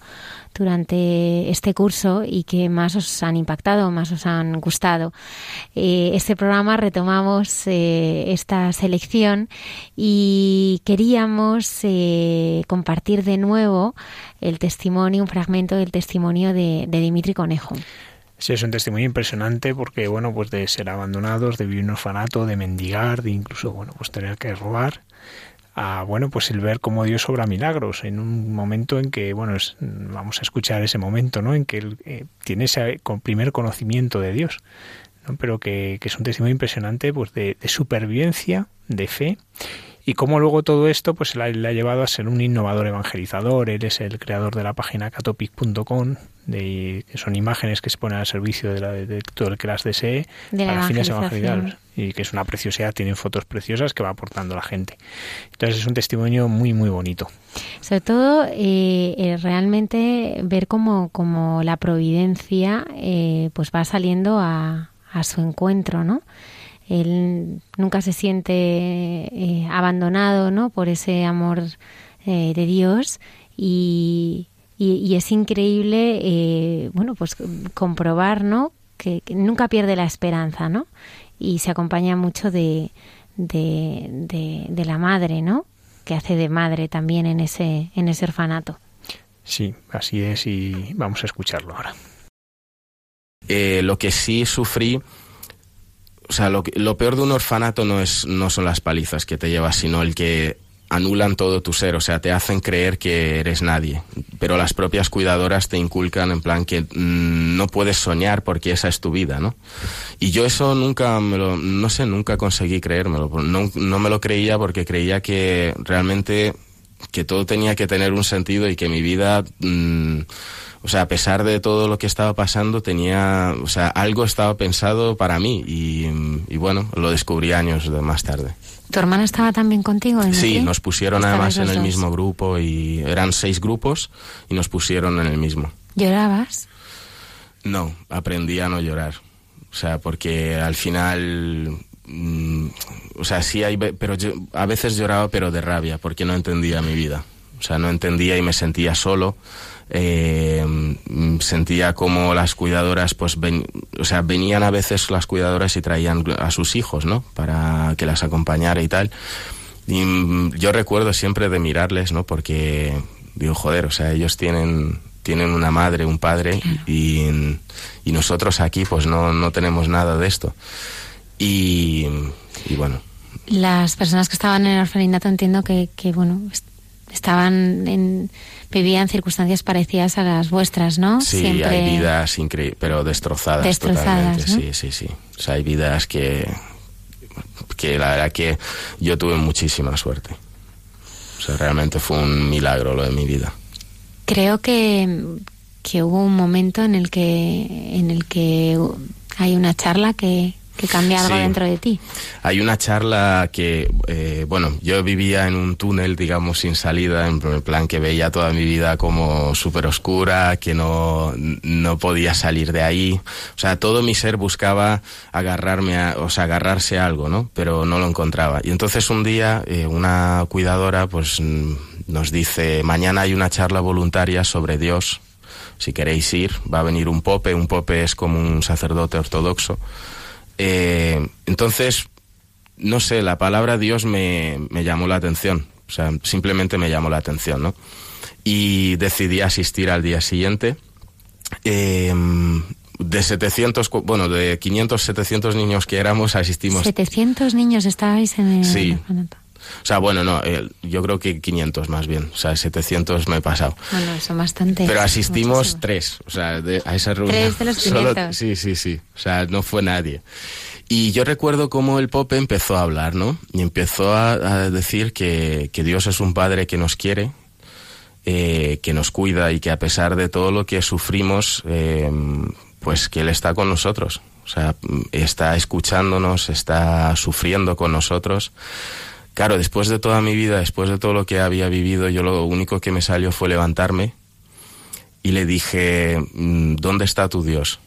durante este curso y que más os han impactado, más os han gustado. Eh, este programa retomamos eh, esta selección y queríamos compartir de nuevo el testimonio, un fragmento del testimonio de Dimitri Conejo. Sí, es un testimonio impresionante porque, bueno, pues de ser abandonados, de vivir en un orfanato, de mendigar, de incluso, bueno, pues tener que robar, a, bueno, pues el ver cómo Dios obra milagros en un momento en que, bueno, vamos a escuchar ese momento, ¿no? En que él eh, tiene ese primer conocimiento de Dios, ¿no? Pero que, que, es un testimonio impresionante, pues de, de supervivencia, de fe y cómo luego todo esto pues le ha, llevado a ser un innovador evangelizador. Él es el creador de la página catopic.com, de, que son imágenes que se ponen al servicio de, la, de todo el que las desee para fines evangelizadores. Y que es una preciosidad, tienen fotos preciosas que va aportando la gente. Entonces es un testimonio muy, muy bonito. Sobre todo, eh, eh, realmente ver cómo, cómo la providencia eh, pues va saliendo a, a su encuentro, ¿no? Él nunca se siente eh, abandonado ¿no? por ese amor eh, de Dios y, y, es increíble eh, bueno pues comprobar ¿no? Que, nunca pierde la esperanza ¿no? y se acompaña mucho de, de, de, la madre ¿no? que hace de madre también en ese, en ese orfanato. Sí, así es y vamos a escucharlo ahora. lo que sí sufrí o sea, lo, lo, peor de un orfanato no, es, no son las palizas que te llevas, sino el que anulan todo tu ser, o sea, te hacen creer que eres nadie, pero las propias cuidadoras te inculcan en plan que mm, no puedes soñar porque esa es tu vida, ¿no? Y yo eso nunca me lo, no sé, nunca conseguí creérmelo, no, no me lo creía porque creía que realmente que todo tenía que tener un sentido y que mi vida... Mm, o sea, a pesar de todo lo que estaba pasando, tenía, o sea, algo estaba pensado para mí y, bueno, lo descubrí años más tarde. ¿Tu hermana estaba también contigo? sí, nos pusieron además en el mismo grupo y eran seis grupos y nos pusieron en el mismo. ¿Llorabas? No, aprendí a no llorar. O sea, porque al final mm, o sea, sí hay, pero yo, a veces lloraba pero de rabia porque no entendía mi vida. O sea, no entendía y me sentía solo eh, sentía como las cuidadoras, pues, o sea, venían a veces las cuidadoras y traían a sus hijos, ¿no? Para que las acompañara y tal. Y mm, yo recuerdo siempre de mirarles, ¿no? Porque digo, joder, o sea, ellos tienen tienen una madre, un padre y, y, nosotros aquí pues no, no tenemos nada de esto. Y, y, bueno. Las personas que estaban en el orfanato entiendo que, que bueno, estaban en vivían circunstancias parecidas a las vuestras, ¿no? Sí, hay vidas increíbles, pero destrozadas. Destrozadas, Sí, sí, sí. O sea, hay vidas que, que la verdad que yo tuve muchísima suerte. O sea, realmente fue un milagro lo de mi vida. Creo que, que hubo un momento en el que, en el que hay una charla que, que cambia algo dentro de ti. Hay una charla que, eh, bueno, yo vivía en un túnel, digamos, sin salida, en plan que veía toda mi vida como súper oscura, que no, no podía salir de ahí. O sea, todo mi ser buscaba agarrarme, a, o sea, agarrarse a algo, ¿no? Pero no lo encontraba. Y entonces un día eh, una cuidadora, pues, nos dice, mañana hay una charla voluntaria sobre Dios. Si queréis ir, va a venir un pope. Un pope es como un sacerdote ortodoxo eh, entonces, no sé, la palabra Dios me, me, llamó la atención. O sea, simplemente me llamó la atención, ¿no? Y decidí asistir al día siguiente. Eh, de 700, bueno, de 500, 700 niños que éramos, asistimos. 700 niños estabais en el sí. O sea, bueno, no, eh, yo creo que 500 más bien. O sea, 700 me he pasado. Bueno, son bastante. Pero asistimos tres, o sea, a esa reunión. Tres de los 500. sí, sí, sí. O sea, no fue nadie. Y yo recuerdo cómo el Pope empezó a hablar, ¿no? Y empezó a, decir que, que, Dios es un Padre que nos quiere, eh, que nos cuida y que a pesar de todo lo que sufrimos, eh, pues que Él está con nosotros. O sea, está escuchándonos, está sufriendo con nosotros. Claro, después de toda mi vida, después de todo lo que había vivido, yo lo único que me salió fue levantarme y le dije, mm, ¿dónde está tu Dios?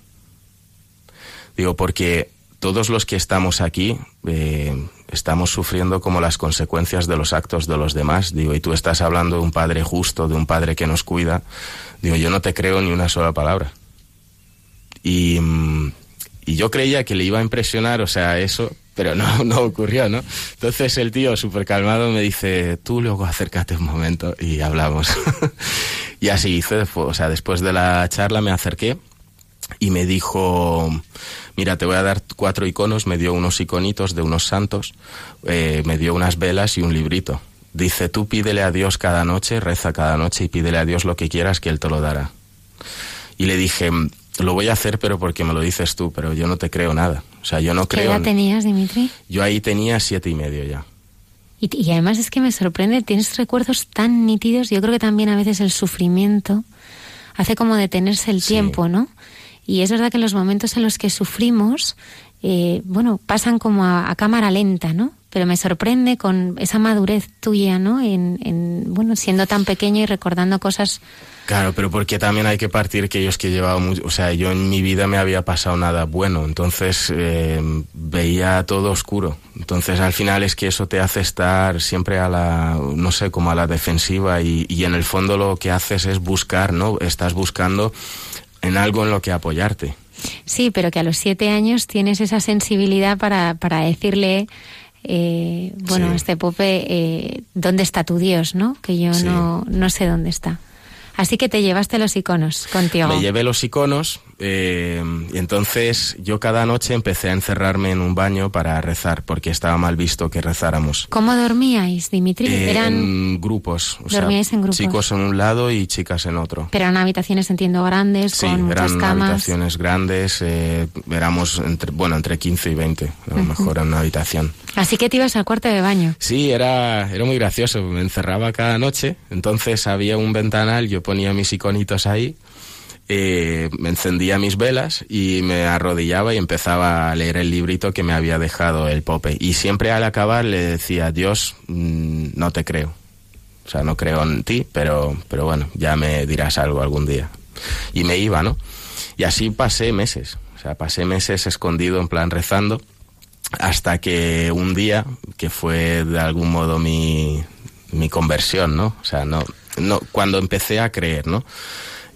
Digo, porque todos los que estamos aquí eh, estamos sufriendo como las consecuencias de los actos de los demás. Digo, y tú estás hablando de un padre justo, de un padre que nos cuida. Digo, yo no te creo ni una sola palabra. Y, mm, y yo creía que le iba a impresionar, o sea, eso, pero no, no ocurrió, ¿no? Entonces el tío, súper calmado, me dice, tú luego acércate un momento y hablamos. y así hice, o sea, después de la charla me acerqué y me dijo, mira, te voy a dar cuatro iconos, me dio unos iconitos de unos santos, eh, me dio unas velas y un librito. Dice, tú pídele a Dios cada noche, reza cada noche y pídele a Dios lo que quieras que Él te lo dará. Y le dije, lo voy a hacer pero porque me lo dices tú, pero yo no te creo nada. O sea, yo no ¿Qué creo... edad tenías, Dimitri? Yo ahí tenía siete y medio ya. Y, y además es que me sorprende, tienes recuerdos tan nítidos. Yo creo que también a veces el sufrimiento hace como detenerse el Sí. tiempo, ¿no? Y es verdad que los momentos en los que sufrimos, eh, bueno, pasan como a, a cámara lenta, ¿no? Pero me sorprende con esa madurez tuya, ¿no? En, en, bueno, siendo tan pequeño y recordando cosas. Claro, pero porque también hay que partir que ellos que llevaba mucho, o sea, yo en mi vida me había pasado nada bueno, entonces eh, veía todo oscuro. Entonces al final es que eso te hace estar siempre a la, no sé, como a la defensiva y, y en el fondo lo que haces es buscar, ¿no? Estás buscando en algo en lo que apoyarte. Sí, pero que a los siete años tienes esa sensibilidad para, para decirle, eh, bueno, Sí. este Pope, eh, ¿dónde está tu Dios, no? Que yo Sí. no, no sé dónde está. Así que te llevaste los iconos contigo. Me llevé los iconos eh, y entonces yo cada noche empecé a encerrarme en un baño para rezar porque estaba mal visto que rezáramos. ¿Cómo dormíais, Dimitri? Eh, Eran, en grupos, o sea, ¿Dormíais en grupos? chicos en un lado y chicas en otro. pero eran habitaciones, entiendo, grandes, Sí, con muchas eran habitaciones grandes, eh, éramos entre, bueno, entre 15 y 20, a lo mejor en una habitación. Así que te ibas al cuarto de baño. Sí, era, era muy gracioso, me encerraba cada noche, entonces había un ventanal, yo ponía mis iconitos ahí, eh, me encendía mis velas y me arrodillaba y empezaba a leer el librito que me había dejado el Pope. Y siempre al acabar le decía, Dios, mm, no te creo. O sea, no creo en ti, pero, pero bueno, ya me dirás algo algún día. Y me iba, ¿no? Y así pasé meses. O sea, pasé meses escondido, en plan rezando, hasta que un día, que fue de algún modo mi, mi conversión, ¿no? O sea, no, no, cuando empecé a creer, ¿no?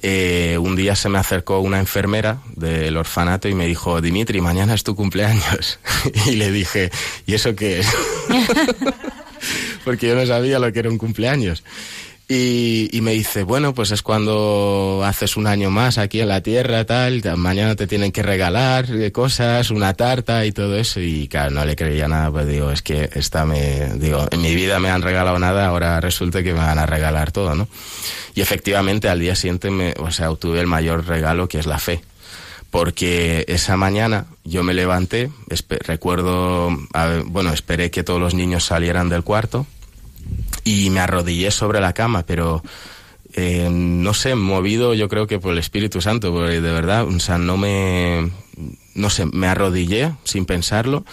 Eh, un día se me acercó una enfermera del orfanato y me dijo, Dimitri, mañana es tu cumpleaños. y le dije, ¿y eso qué es? Porque yo no sabía lo que era un cumpleaños. Y, me dice, bueno, pues es cuando haces un año más aquí en la tierra, tal, mañana te tienen que regalar eh, cosas, una tarta y todo eso. Y claro, no le creía nada, pues digo, es que esta me, digo, en mi vida me han regalado nada, ahora resulta que me van a regalar todo, ¿no? Y efectivamente al día siguiente, me, o sea, obtuve el mayor regalo que es la fe. Porque esa mañana yo me levanté, recuerdo, a bueno, esperé que todos los niños salieran del cuarto y me arrodillé sobre la cama, pero eh, no sé, movido yo creo que por el Espíritu Santo, porque de verdad, o sea, no me, no sé, me arrodillé sin pensarlo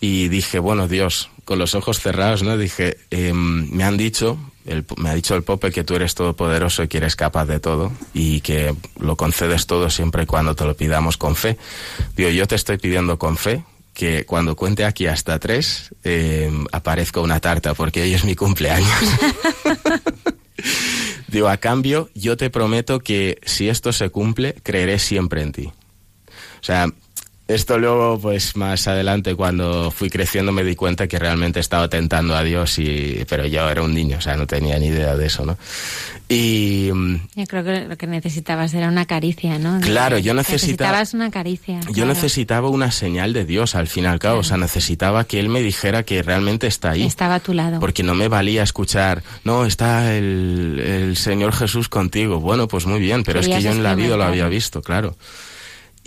y dije, bueno, Dios, con los ojos cerrados, ¿no? Dije, eh, me han dicho, el, me ha dicho el Pope que tú eres todopoderoso y que eres capaz de todo y que lo concedes todo siempre y cuando te lo pidamos con fe. Digo, yo te estoy pidiendo con fe que cuando cuente aquí hasta tres eh, aparezca una tarta porque hoy es mi cumpleaños. Digo, a cambio, yo te prometo que si esto se cumple, creeré siempre en ti. O sea, esto luego, pues más adelante, cuando fui creciendo, me di cuenta que realmente estaba tentando a Dios, y, pero yo era un niño, o sea, no tenía ni idea de eso, ¿no? Y mm, Yo creo que lo que necesitabas era una caricia, ¿no? Claro, yo necesitaba- Necesitabas una caricia. yo claro. necesitaba una señal de Dios al fin y al cabo, o sea, necesitaba que Él me dijera que realmente está ahí. Estaba a tu lado. Porque no me valía escuchar, no, está el, el Señor Jesús contigo. Bueno, pues muy bien, pero es que yo en la vida lo había visto, claro.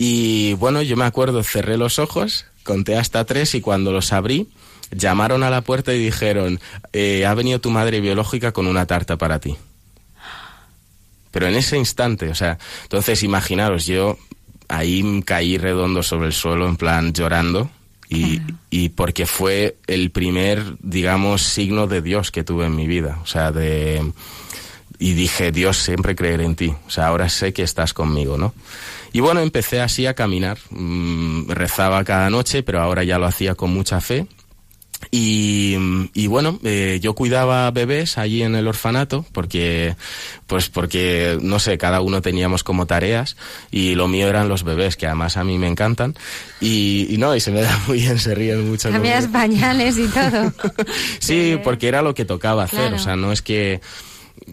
Y bueno, yo me acuerdo, cerré los ojos, conté hasta tres y cuando los abrí, llamaron a la puerta y dijeron, eh, ha venido tu madre biológica con una tarta para ti. Pero en ese instante, o sea, entonces imaginaros, yo ahí caí redondo sobre el suelo, en plan llorando, y, Claro. y porque fue el primer, digamos, signo de Dios que tuve en mi vida, o sea, de... Y dije, Dios, siempre creeré en ti, o sea, ahora sé que estás conmigo, ¿no? Y bueno, empecé así a caminar. Mm, rezaba cada noche, pero ahora ya lo hacía con mucha fe. Y, y, bueno, eh, yo cuidaba bebés allí en el orfanato porque, pues porque, no sé, cada uno teníamos como tareas y lo mío eran los bebés, que además a mí me encantan. Y, y no, y se me da muy bien, se ríen mucho. Cambias pañales y todo. sí, porque era lo que tocaba hacer, o sea, no es que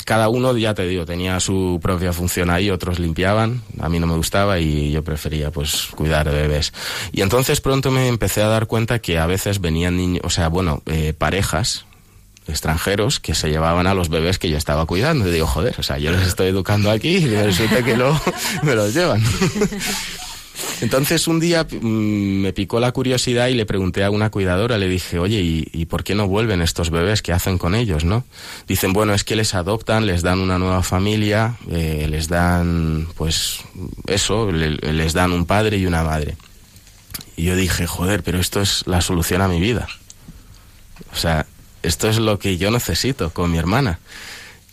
cada uno, ya te digo, tenía su propia función ahí, otros limpiaban, a mí no me gustaba y yo prefería pues cuidar de bebés. Y entonces pronto me empecé a dar cuenta que a veces venían niños, o sea, bueno, eh, parejas extranjeros que se llevaban a los bebés que yo estaba cuidando. Y digo, joder, o sea, yo los estoy educando aquí y resulta que luego me los llevan. Entonces un día mm, me picó la curiosidad y le pregunté a una cuidadora, le dije, oye, ¿y, por qué no vuelven estos bebés? ¿Qué hacen con ellos, no? Dicen, bueno, es que les adoptan, les dan una nueva familia, eh, les dan, pues, eso, les dan un padre y una madre. Y yo dije, joder, pero esto es la solución a mi vida. O sea, esto es lo que yo necesito con mi hermana.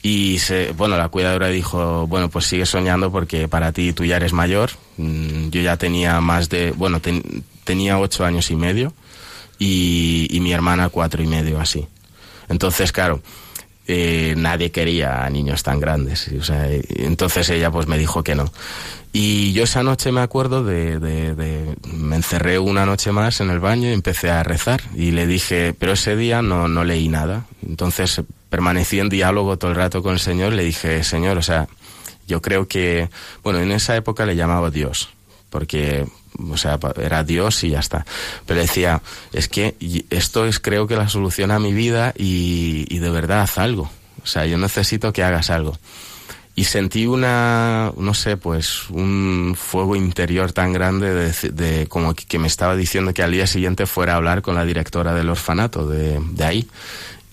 Y se, bueno, la cuidadora dijo, bueno, pues sigue soñando porque para ti tú ya eres mayor. Mm, yo ya tenía más de, bueno, tenía ocho años y medio y, y, mi hermana cuatro y medio así. Entonces, claro, eh, nadie quería a niños tan grandes. Entonces ella pues me dijo que no. Y yo esa noche me acuerdo de, de, de, me encerré una noche más en el baño y empecé a rezar y le dije, pero ese día no, no leí nada. Entonces permanecí en diálogo todo el rato con el Señor, le dije, Señor, o sea, yo creo que, bueno, en esa época le llamaba Dios, porque, o sea, era Dios y ya está. Pero decía, es que esto es creo que la solución a mi vida y, y de verdad haz algo. O sea, yo necesito que hagas algo. Y sentí una, no sé, pues un fuego interior tan grande de, de como que me estaba diciendo que al día siguiente fuera a hablar con la directora del orfanato de, de ahí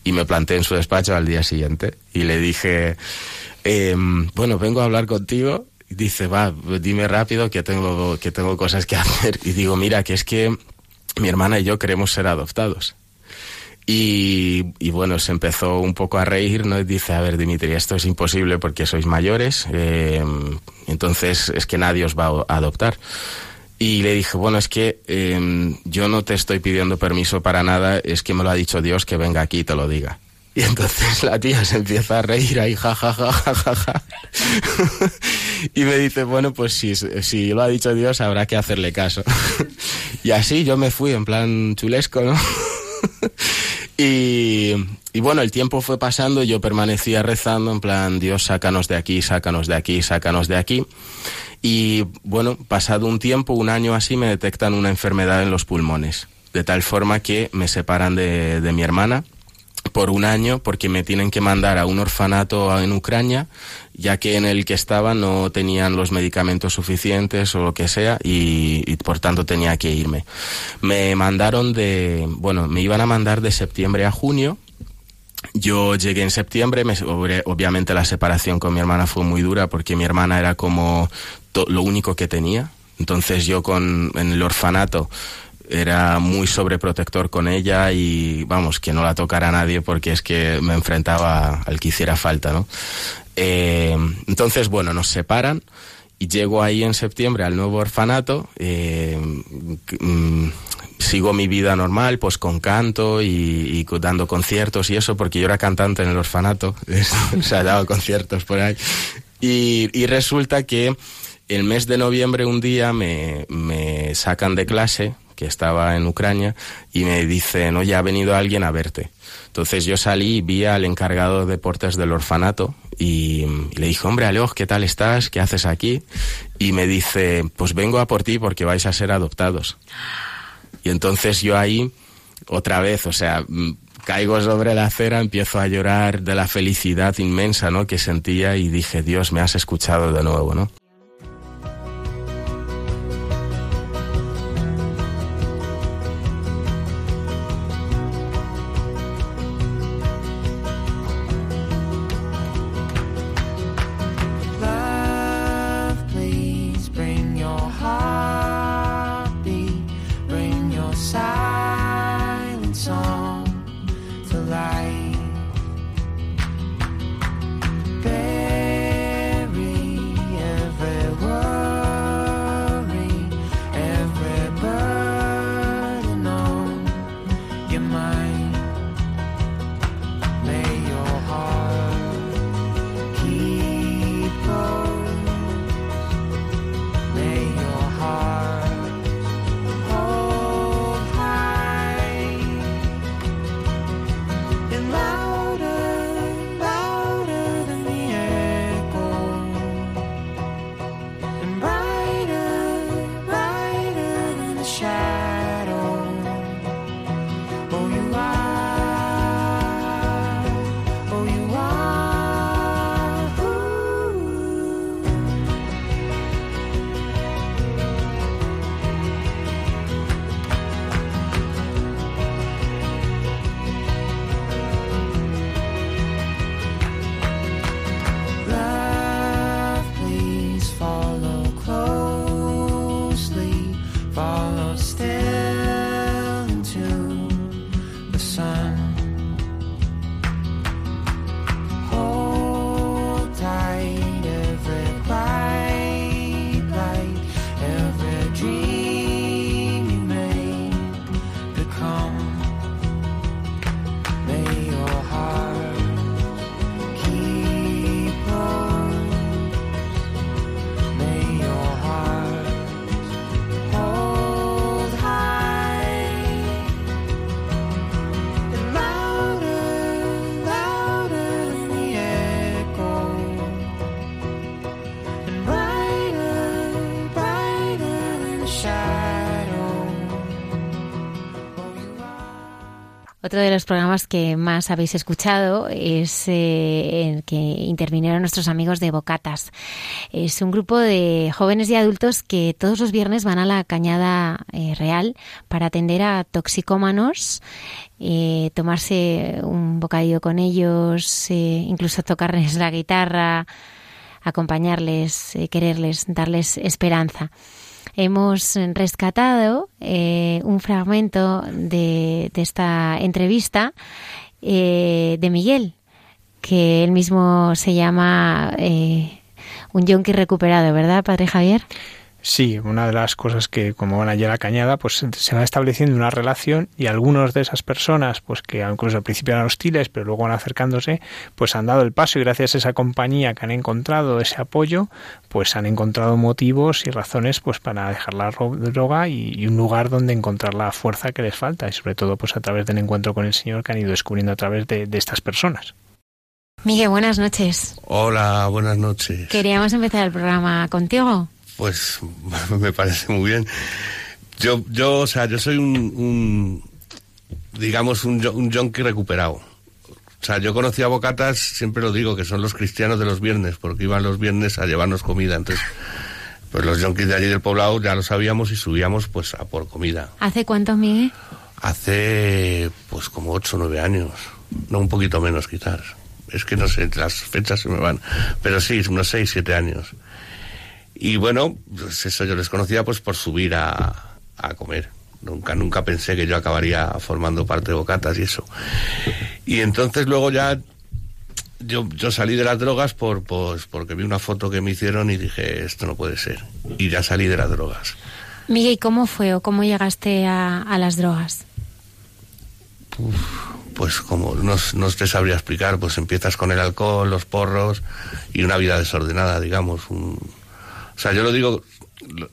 y me planté en su despacho al día siguiente y le dije, eh, bueno, vengo a hablar contigo. Dice, va, dime rápido que tengo, que tengo cosas que hacer. Y digo, mira, que es que mi hermana y yo queremos ser adoptados. Y, y, bueno, se empezó un poco a reír, ¿no? Y dice, a ver, Dimitri, esto es imposible porque sois mayores, eh, entonces es que nadie os va a adoptar. Y le dije, bueno, es que eh, yo no te estoy pidiendo permiso para nada, es que me lo ha dicho Dios que venga aquí y te lo diga. Y entonces la tía se empieza a reír ahí, ja, ja, ja, ja, ja, ja. y me dice, bueno, pues si, si lo ha dicho Dios, habrá que hacerle caso. y así yo me fui en plan chulesco, ¿no? y, y bueno, el tiempo fue pasando, yo permanecía rezando en plan, Dios, sácanos de aquí, sácanos de aquí, sácanos de aquí. Y bueno, pasado un tiempo, un año así, me detectan una enfermedad en los pulmones, de tal forma que me separan de, de mi hermana por un año porque me tienen que mandar a un orfanato en Ucrania, ya que en el que estaba no tenían los medicamentos suficientes o lo que sea y, por tanto tenía que irme. Me mandaron de, bueno, me iban a mandar de septiembre a junio. Yo llegué en septiembre, me, obviamente la separación con mi hermana fue muy dura porque mi hermana era como lo único que tenía. Entonces yo con, en el orfanato era muy sobreprotector con ella y vamos, que no la tocara nadie porque es que me enfrentaba al que hiciera falta, ¿no? Eh, entonces, bueno, nos separan y llego ahí en septiembre al nuevo orfanato, eh, mm, sigo mi vida normal, pues con canto y, y, dando conciertos y eso, porque yo era cantante en el orfanato, o sea, daba conciertos por ahí. Y, y resulta que el mes de noviembre un día me, me sacan de clase, que estaba en Ucrania, y me dicen, oye, ha venido alguien a verte. Entonces yo salí y vi al encargado de deportes del orfanato y, le dije, hombre, Aleoj, ¿qué tal estás? ¿Qué haces aquí? Y me dice, pues vengo a por ti porque vais a ser adoptados. Y entonces yo ahí, otra vez, o sea, caigo sobre la acera, empiezo a llorar de la felicidad inmensa, ¿no? Que sentía y dije, Dios, me has escuchado de nuevo, ¿no? Otro de los programas que más habéis escuchado es eh, el que intervinieron nuestros amigos de Bocatas. Es un grupo de jóvenes y adultos que todos los viernes van a la Cañada eh, Real para atender a toxicómanos, eh, tomarse un bocadillo con ellos, incluso tocarles la guitarra, acompañarles, quererles, darles esperanza hemos rescatado eh, un fragmento de, esta entrevista eh, de Miguel, que él mismo se llama eh, un yonki recuperado, ¿verdad, Padre Javier? Sí, una de las cosas que como van allí a la cañada, pues se va estableciendo una relación y algunos de esas personas, pues que incluso al principio eran hostiles, pero luego van acercándose, pues han dado el paso y gracias a esa compañía que han encontrado, ese apoyo, pues han encontrado motivos y razones pues para dejar la droga y, un lugar donde encontrar la fuerza que les falta y sobre todo pues a través del encuentro con el Señor que han ido descubriendo a través de, de estas personas. Miguel, buenas noches. Hola, buenas noches. Queríamos empezar el programa contigo. Pues me parece muy bien. Yo, yo, o sea, yo soy un, digamos, un, un junkie recuperado. O sea, yo conocí a Bocatas, siempre lo digo, que son los cristianos de los viernes, porque iban los viernes a llevarnos comida. Entonces, pues los junkies de allí del poblado ya lo sabíamos y subíamos pues a por comida. ¿Hace cuántos, Miguel? Hace pues como ocho o nueve años. No, un poquito menos quizás. Es que no sé, las fechas se me van. Pero sí, unos seis, siete años. Y bueno, pues eso yo les conocía pues por subir a, a comer. Nunca, nunca pensé que yo acabaría formando parte de Bocatas y eso. Y entonces luego ya yo, yo salí de las drogas por, pues, porque vi una foto que me hicieron y dije, esto no puede ser. Y ya salí de las drogas. Miguel, ¿cómo fue o cómo llegaste a, a las drogas? pues como no, no, te sabría explicar, pues empiezas con el alcohol, los porros y una vida desordenada, digamos, un, sea, yo lo digo,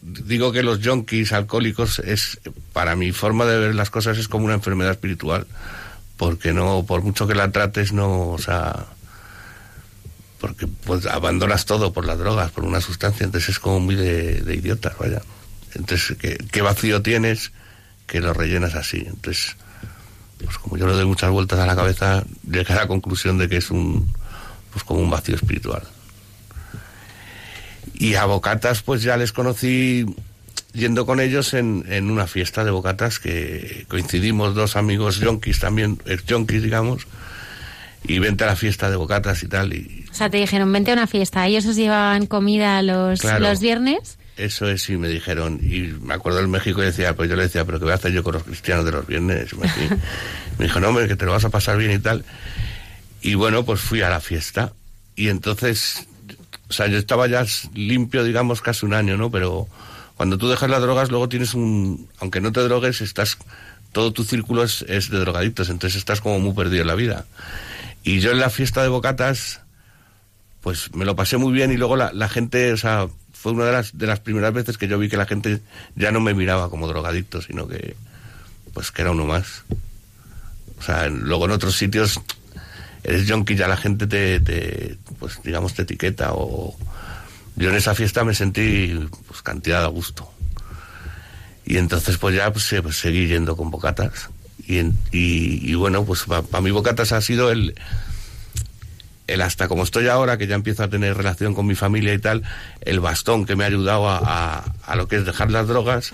digo que los junkies alcohólicos es, para mi forma de ver las cosas, es como una enfermedad espiritual. Porque no, por mucho que la trates, no, o sea, porque pues abandonas todo por las drogas, por una sustancia, entonces es como muy de, de idiotas, vaya. Entonces, ¿qué, ¿qué, vacío tienes que lo rellenas así? Entonces, pues como yo le doy muchas vueltas a la cabeza, llegué a la conclusión de que es un, pues como un vacío espiritual. Y a Bocatas pues ya les conocí yendo con ellos en, en una fiesta de Bocatas que coincidimos dos amigos yonkis también, ex yonkis digamos, y vente a la fiesta de Bocatas y tal. Y... O sea, te dijeron, vente a una fiesta, ellos os llevaban comida los, los viernes. Eso es, y me dijeron, y me acuerdo en México y decía, pues yo le decía, pero ¿qué voy a hacer yo con los cristianos de los viernes? Me, me dijo, no, hombre, que te lo vas a pasar bien y tal. Y bueno, pues fui a la fiesta. Y entonces o sea, yo estaba ya limpio, digamos, casi un año, ¿no? Pero cuando tú dejas las drogas, luego tienes un... Aunque no te drogues, estás... Todo tu círculo es, de drogadictos, entonces estás como muy perdido en la vida. Y yo en la fiesta de bocatas, pues me lo pasé muy bien y luego la, la gente, o sea, fue una de las, de las primeras veces que yo vi que la gente ya no me miraba como drogadicto, sino que, pues que era uno más. O sea, luego en otros sitios eres junkie, ya la gente te, te, pues digamos, te etiqueta o... Yo en esa fiesta me sentí pues cantidad de gusto. Y entonces pues ya pues, pues seguí yendo con bocatas. Y, y, bueno, pues para mí bocatas ha sido el, el hasta como estoy ahora, que ya empiezo a tener relación con mi familia y tal, el bastón que me ha ayudado a, a, a lo que es dejar las drogas,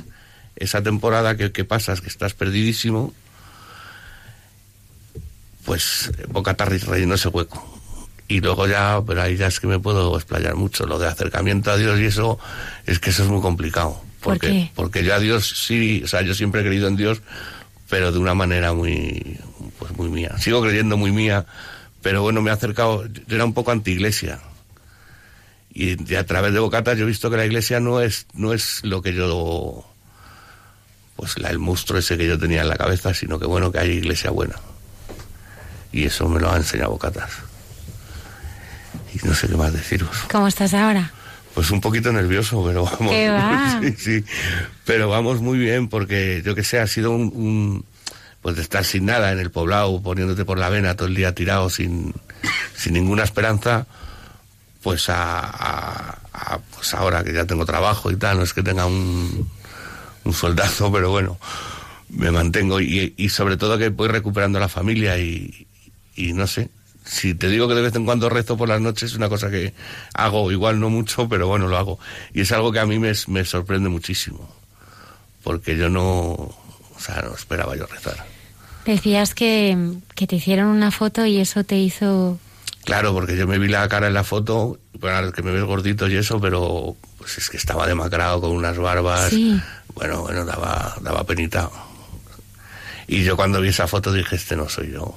esa temporada que, que pasas, que estás perdidísimo, pues Bocatarri relleno ese hueco. Y luego ya, pero ahí ya es que me puedo explayar mucho. Lo de acercamiento a Dios y eso, es que eso es muy complicado. Porque, ¿Por qué? Porque yo a Dios sí, o sea, yo siempre he creído en Dios, pero de una manera muy, pues muy mía. Sigo creyendo muy mía, pero bueno, me he acercado, yo era un poco anti-iglesia. Y, y a través de Bocatas yo he visto que la iglesia no es, no es lo que yo, pues la, el monstruo ese que yo tenía en la cabeza, sino que bueno, que hay iglesia buena y eso me lo ha enseñado Bocatas. Y no sé qué más deciros. ¿Cómo estás ahora? Pues un poquito nervioso, pero vamos. ¿Qué va? sí, sí. Pero vamos muy bien porque yo que sé, ha sido un, un, pues de estar sin nada en el poblado, poniéndote por la vena todo el día tirado sin, sin ninguna esperanza, pues a, a, a, pues ahora que ya tengo trabajo y tal, no es que tenga un un soldazo, pero bueno, me mantengo y, y sobre todo que voy recuperando la familia y, y no sé, si te digo que de vez en cuando rezo por las noches, es una cosa que hago, igual no mucho, pero bueno, lo hago. Y es algo que a mí me, me sorprende muchísimo, porque yo no, o sea, no esperaba yo rezar. Decías que, que te hicieron una foto y eso te hizo... Claro, porque yo me vi la cara en la foto, bueno, que me ves gordito y eso, pero pues es que estaba demacrado con unas barbas. Sí. Bueno, bueno, daba, daba penita. Y yo cuando vi esa foto dije, este no soy yo.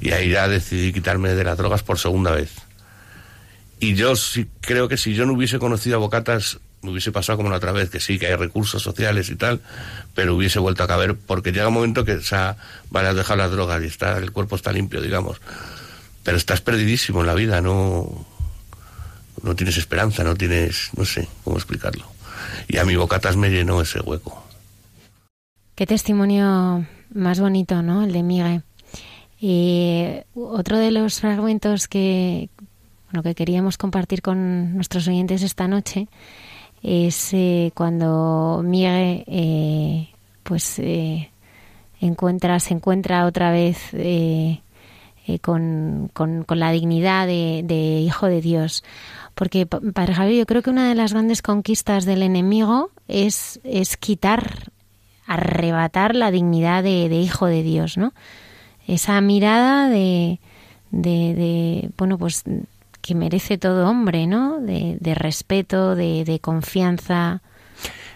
Y ahí ya decidí quitarme de las drogas por segunda vez. Y yo sí creo que si yo no hubiese conocido a Bocatas, me hubiese pasado como la otra vez, que sí, que hay recursos sociales y tal, pero hubiese vuelto a caber, porque llega un momento que, o sea, vale, has dejado las drogas y está, el cuerpo está limpio, digamos. Pero estás perdidísimo en la vida, no, no tienes esperanza, no tienes, no sé cómo explicarlo. Y a mi Bocatas me llenó ese hueco. Qué testimonio más bonito, ¿no? El de Miguel. Y otro de los fragmentos que, bueno, que queríamos compartir con nuestros oyentes esta noche es eh, cuando Miguel eh, pues eh, encuentra, se encuentra otra vez eh, eh, con, con, la dignidad de, hijo de Dios. Porque, pa- Padre Javier, yo creo que una de las grandes conquistas del enemigo es, es quitar, arrebatar la dignidad de hijo de Dios, ¿no? Esa mirada de, de, bueno, pues que merece todo hombre, ¿no? De, de respeto, de, de confianza.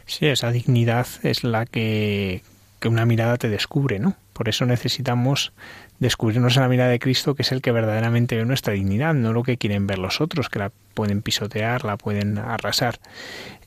Sí, esa dignidad es la que, que una mirada te descubre, ¿no? Por eso necesitamos descubrirnos en la mirada de Cristo, que es el que verdaderamente ve nuestra dignidad, no lo que quieren ver los otros, que la pueden pisotear, la pueden arrasar.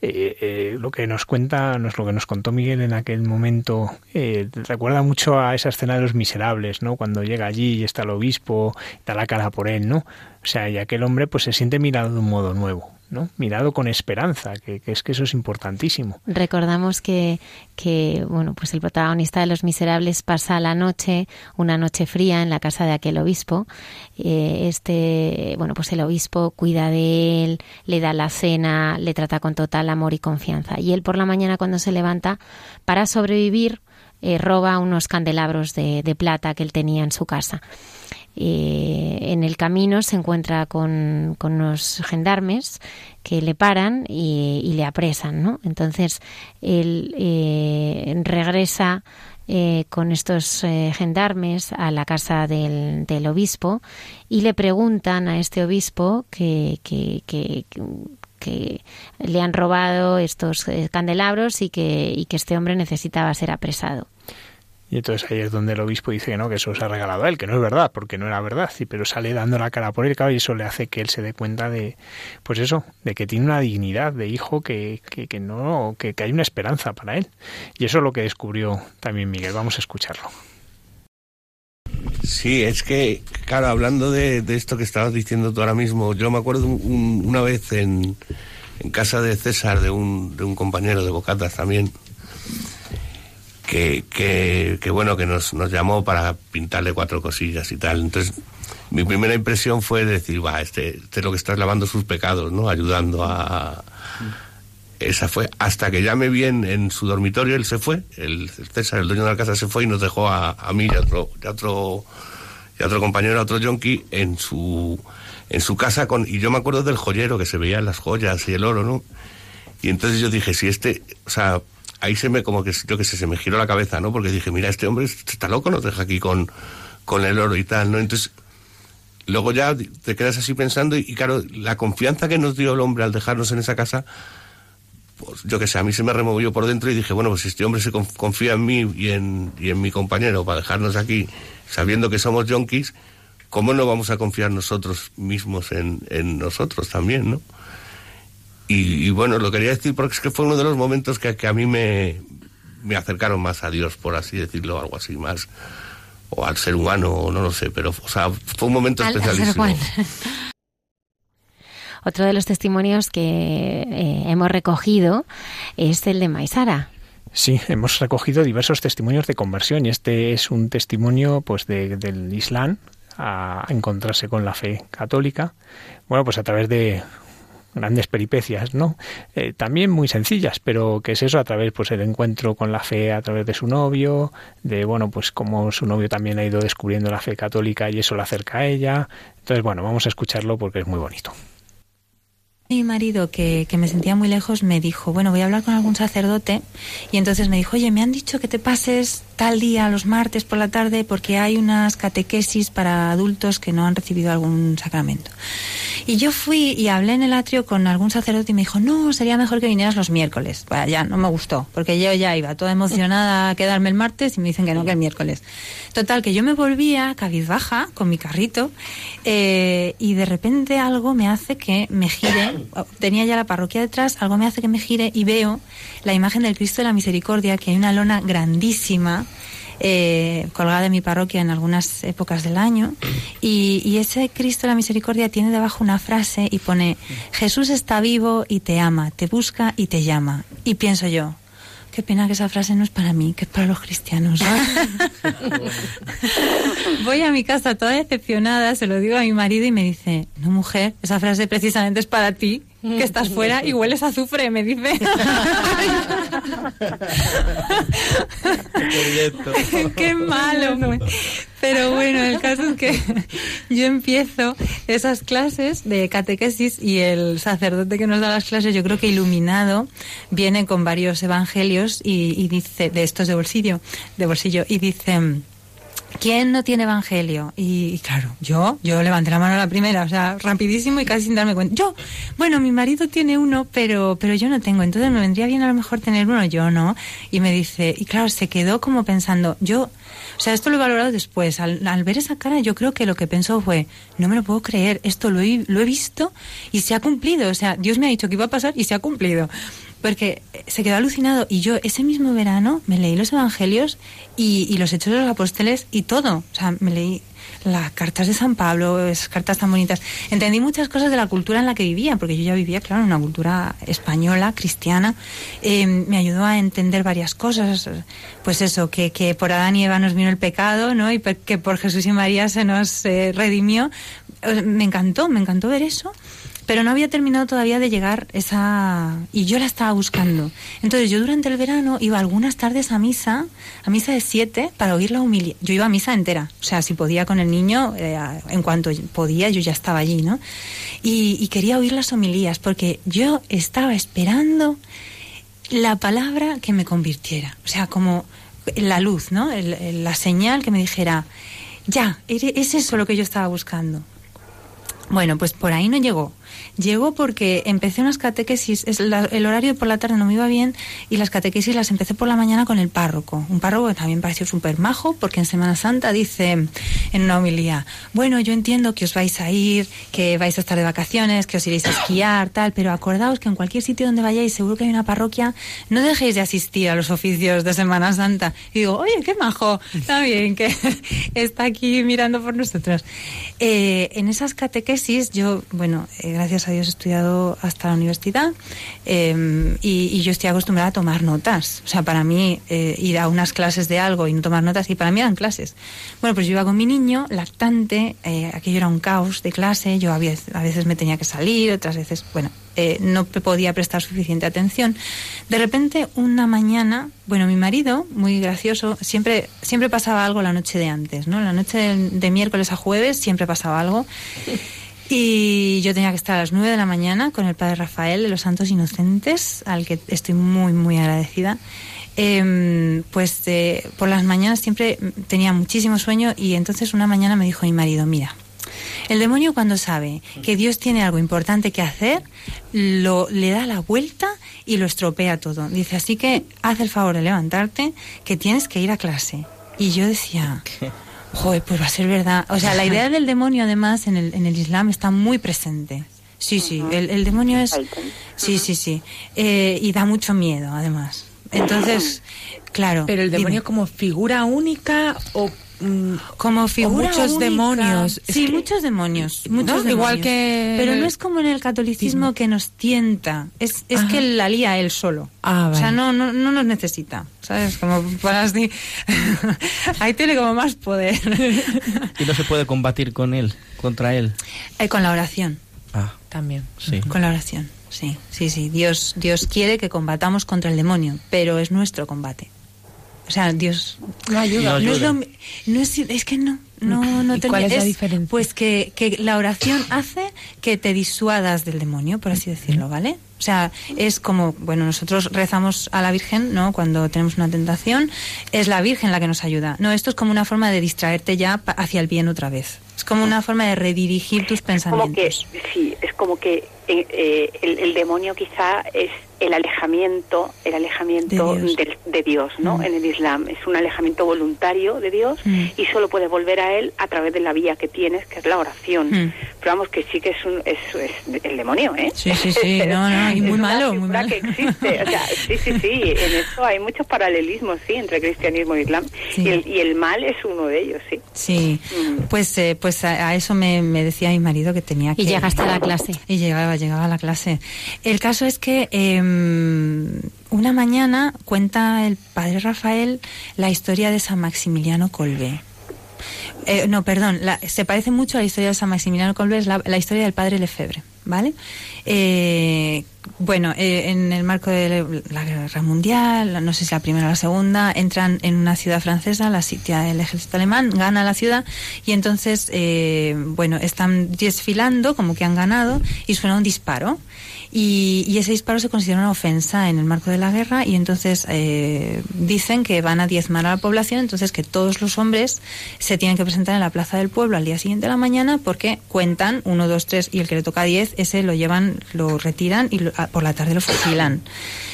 Eh, eh, lo que nos cuenta, no es lo que nos contó Miguel en aquel momento, eh, recuerda mucho a esa escena de los miserables, ¿no? Cuando llega allí y está el obispo, da la cara por él, ¿no? O sea, y aquel hombre pues se siente mirado de un modo nuevo, ¿no? Mirado con esperanza, que, es que eso es importantísimo. Recordamos que, que, bueno, pues el protagonista de Los Miserables pasa la noche, una noche fría en la casa de aquel obispo. Eh, este, bueno, pues el obispo cuida de él, le da la cena, le trata con total amor y confianza. Y él por la mañana cuando se levanta, para sobrevivir, eh, roba unos candelabros de, de plata que él tenía en su casa. Eh, en el camino se encuentra con, con unos gendarmes que le paran y, le apresan, ¿no? Entonces él eh, regresa eh, con estos eh, gendarmes a la casa del, del obispo y le preguntan a este obispo que, que, que, le han robado estos eh, candelabros y que este hombre necesitaba ser apresado. Y entonces ahí es donde el obispo dice que no, que eso se ha regalado a él, que no es verdad, porque no era verdad, sí, pero sale dando la cara por él, claro, y eso le hace que él se dé cuenta de, pues eso, de que tiene una dignidad de hijo que, que, que no, que, que hay una esperanza para él. Y eso es lo que descubrió también Miguel. Vamos a escucharlo. Sí, es que, claro, hablando de, de esto que estabas diciendo tú ahora mismo, yo me acuerdo un- un- una vez en, en casa de César, de un, de un compañero de Bocatas también, que, que, que bueno, que nos, nos llamó para pintarle cuatro cosillas y tal. Entonces, mi primera impresión fue decir, va, este, este es lo que está lavando sus pecados, ¿no? Ayudando a... Esa fue, hasta que ya me vi en, en su dormitorio, él se fue, el, el César, el dueño de la casa, se fue y nos dejó a, a mí y a otro, y a otro, y a otro compañero, a otro yonki, en su, en su casa con, y yo me acuerdo del joyero que se veían las joyas y el oro, ¿no? Y entonces yo dije, si este, o sea, ahí se me, como que, yo que sé, se me giró la cabeza, ¿no? Porque dije, mira, este hombre está loco, nos deja aquí con, con el oro y tal, ¿no? Entonces, luego ya te quedas así pensando y, claro, la confianza que nos dio el hombre al dejarnos en esa casa, pues yo que sé, a mí se me removió por dentro y dije, bueno, pues si este hombre se conf- confía en mí y en, y en mi compañero para dejarnos aquí sabiendo que somos yonkis, ¿cómo no vamos a confiar nosotros mismos en, en nosotros también, no? Y, y bueno, lo quería decir porque es que fue uno de los momentos que, que a mí me, me acercaron más a Dios, por así decirlo, algo así más, o al ser humano, o no lo sé, pero o sea, fue un momento Al- al especialísimo. Juan. Otro de los testimonios que eh, hemos recogido es el de Maisara. Sí, hemos recogido diversos testimonios de conversión y este es un testimonio pues de- del Islam a encontrarse con la fe católica. Bueno, pues a través de grandes peripecias, ¿no? Eh, también muy sencillas, pero que es eso a través, pues, el encuentro con la fe a través de su novio, de, bueno, pues, como su novio también ha ido descubriendo la fe católica y eso la acerca a ella. Entonces, bueno, vamos a escucharlo porque es muy bonito. Mi marido, que, que, me sentía muy lejos, me dijo, bueno, voy a hablar con algún sacerdote. Y entonces me dijo, oye, me han dicho que te pases tal día, los martes por la tarde, porque hay unas catequesis para adultos que no han recibido algún sacramento. Y yo fui y hablé en el atrio con algún sacerdote y me dijo, no, sería mejor que vinieras los miércoles. Bueno, ya, no me gustó, porque yo ya iba toda emocionada a quedarme el martes y me dicen que no, que el miércoles. Total, que yo me volvía cabizbaja con mi carrito eh, y de repente algo me hace que me gire, tenía ya la parroquia detrás, algo me hace que me gire y veo la imagen del Cristo de la Misericordia, que hay una lona grandísima eh, colgada en mi parroquia en algunas épocas del año. Y, y, ese Cristo de la Misericordia tiene debajo una frase y pone, Jesús está vivo y te ama, te busca y te llama. Y pienso yo, qué pena que esa frase no es para mí, que es para los cristianos. Voy a mi casa toda decepcionada, se lo digo a mi marido y me dice, no mujer, esa frase precisamente es para ti, que estás fuera y hueles a azufre, me dice. Qué malo. Pero bueno, el caso es que yo empiezo esas clases de catequesis y el sacerdote que nos da las clases, yo creo que iluminado, viene con varios evangelios y, y dice, de estos de bolsillo, de bolsillo, y dice ¿Quién no tiene evangelio? Y, y, claro, yo, yo levanté la mano a la primera, o sea, rapidísimo y casi sin darme cuenta. Yo, bueno, mi marido tiene uno, pero, pero yo no tengo, entonces me vendría bien a lo mejor tener uno, yo no. Y me dice, y claro, se quedó como pensando, yo, o sea, esto lo he valorado después. Al, al, ver esa cara, yo creo que lo que pensó fue, no me lo puedo creer, esto lo he, lo he visto y se ha cumplido. O sea, Dios me ha dicho que iba a pasar y se ha cumplido. Porque se quedó alucinado y yo ese mismo verano me leí los evangelios y, los hechos de los apóstoles y todo. O sea, me leí las cartas de San Pablo, esas cartas tan bonitas. Entendí muchas cosas de la cultura en la que vivía, porque yo ya vivía, claro, en una cultura española, cristiana. Eh, me ayudó a entender varias cosas. Pues eso, que, que por Adán y Eva nos vino el pecado, ¿no? Y que por Jesús y María se nos eh, redimió. Me encantó, me encantó ver eso pero no había terminado todavía de llegar esa y yo la estaba buscando. Entonces yo durante el verano iba algunas tardes a misa a misa de siete para oír la humilía yo iba a misa entera. O sea si podía con el niño eh, en cuanto podía yo ya estaba allí no y, y quería oír las homilías porque yo estaba esperando la palabra que me convirtiera. O sea como la luz no el, el, la señal que me dijera ya es eso lo que yo estaba buscando bueno, pues por ahí no llegó. Llegó porque empecé unas catequesis, es la, el horario por la tarde no me iba bien y las catequesis las empecé por la mañana con el párroco. Un párroco que también pareció súper majo porque en Semana Santa dice en una homilía, bueno, yo entiendo que os vais a ir, que vais a estar de vacaciones, que os iréis a esquiar, tal, pero acordaos que en cualquier sitio donde vayáis, seguro que hay una parroquia, no dejéis de asistir a los oficios de Semana Santa. Y digo, oye, qué majo, está bien que está aquí mirando por nosotros. Eh, en esas catequesis yo, bueno, eh, gracias a Dios he estudiado hasta la universidad eh, y, y, yo estoy acostumbrada a tomar notas. O sea, para mí eh, ir a unas clases de algo y no tomar notas, y para mí eran clases. Bueno, pues yo iba con mi niño, lactante, eh, aquello era un caos de clase, yo a veces, a veces me tenía que salir, otras veces, bueno, eh, no podía prestar suficiente atención. De repente, una mañana, bueno, mi marido, muy gracioso, siempre, siempre pasaba algo la noche de antes, ¿no? La noche de, de miércoles a jueves siempre pasaba algo. Y yo tenía que estar a las 9 de la mañana con el padre Rafael de los Santos Inocentes, al que estoy muy, muy agradecida. Eh, pues eh, por las mañanas siempre tenía muchísimo sueño y entonces una mañana me dijo mi marido, mira, el demonio cuando sabe que Dios tiene algo importante que hacer, lo, le da la vuelta y lo estropea todo. Dice, así que haz el favor de levantarte, que tienes que ir a clase. Y yo decía... ¿Qué? Joder, pues va a ser verdad. O sea, la idea del demonio, además, en el, en el Islam está muy presente. Sí, sí, el, el demonio es... Sí, sí, sí. Eh, y da mucho miedo, además. Entonces, claro. Pero el demonio dime. como figura única o como figura muchos única. demonios sí es que, muchos demonios muchos ¿no? demonios. igual que pero no es como en el catolicismo que nos tienta es, es que la lía él solo ah, vale. o sea no, no no nos necesita sabes como para así ahí tiene como más poder y no se puede combatir con él contra él eh, con la oración Ah, También. sí. Con la oración, sí, sí, sí. Dios, Dios quiere que combatamos contra el demonio, pero es nuestro combate. O sea, Dios No ayuda. no es, lo no es, es que no, no, no ¿Y te- cuál es la es, diferencia? Pues que, que la oración hace que te disuadas del demonio, por así decirlo, ¿vale? O sea, es como, bueno, nosotros rezamos a la Virgen, ¿no? Cuando tenemos una tentación, es la Virgen la que nos ayuda. No, esto es como una forma de distraerte ya pa- hacia el bien otra vez. Es como una forma de redirigir tus como que pensamientos. sí es como que eh, eh, el, el demonio quizá es el alejamiento el alejamiento De Dios. del- de Dios no Mm. en el Islam es un alejamiento voluntario de Dios Mm. y solo puedes volver a él a través de la vía que tienes que es la oración Mm. pero vamos que sí que es un es, es el demonio eh Sí, sí, sí, no, no, y Es muy una malo, muy malo. que existe o sea sí sí sí en eso hay muchos paralelismos sí entre cristianismo e Islam Sí. y, el, y el mal es uno de ellos sí Sí, Mm. pues, eh, pues a, a eso me, me decía mi marido que tenía que... Y llegaste a la clase. Y llegaba, llegaba a la clase. El caso es que em, una mañana cuenta el padre Rafael la historia de San Maximiliano Colbe. Eh, no, perdón, la- se parece mucho a la historia de San Maximiliano Colbe, es la, la historia del padre Lefebvre, ¿vale? Eh, bueno, eh, en el marco de la Guerra Mundial, no sé si la primera o la segunda, entran en una ciudad francesa, la sitia el ejército alemán, gana la ciudad y entonces, eh, bueno, están desfilando como que han ganado y suena un disparo. Y, y ese disparo se considera una ofensa en el marco de la guerra y entonces eh, dicen que van a diezmar a la población, entonces que todos los hombres se tienen que presentar en la plaza del pueblo al día siguiente de la mañana porque cuentan uno, dos, tres y el que le toca diez, ese lo llevan, lo retiran y lo- por la tarde lo fusilan.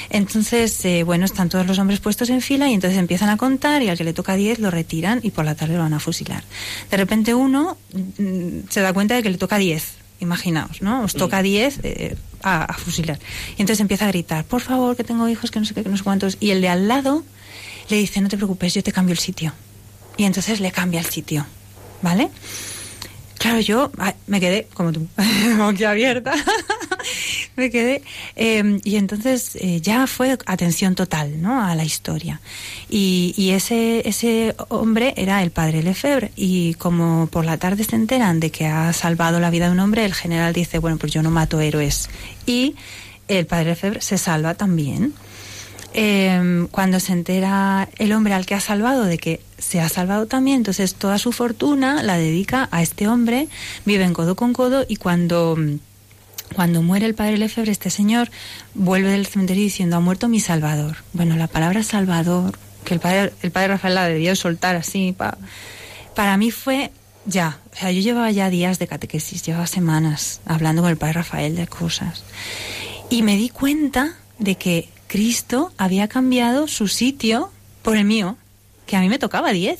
Entonces, eh, bueno, están todos los hombres puestos en fila y entonces empiezan a contar y al que le toca 10 lo retiran y por la tarde lo van a fusilar. De repente uno mm, se da cuenta de que le toca 10. Imaginaos, ¿no? Os toca 10 eh, a, a fusilar. Y entonces empieza a gritar, por favor, que tengo hijos, que no sé qué, que no sé cuántos. Y el de al lado le dice, no te preocupes, yo te cambio el sitio. Y entonces le cambia el sitio, ¿vale? Claro, yo me quedé como tú, abierta. Me quedé. eh, y entonces eh, ya fue atención total, ¿no? A la historia. Y, y ese, ese hombre era el padre Lefebvre. Y como por la tarde se enteran de que ha salvado la vida de un hombre, el general dice, bueno, pues yo no mato héroes. Y el padre Lefebvre se salva también. Eh, cuando se entera el hombre al que ha salvado de que se ha salvado también, entonces toda su fortuna la dedica a este hombre, viven codo con codo y cuando, cuando muere el padre Lefebvre, este señor vuelve del cementerio diciendo ha muerto mi salvador. Bueno, la palabra salvador, que el padre, el padre Rafael la debió soltar así, pa- para mí fue ya, o sea, yo llevaba ya días de catequesis, llevaba semanas hablando con el padre Rafael de cosas. Y me di cuenta de que Cristo había cambiado su sitio por el mío, que a mí me tocaba 10.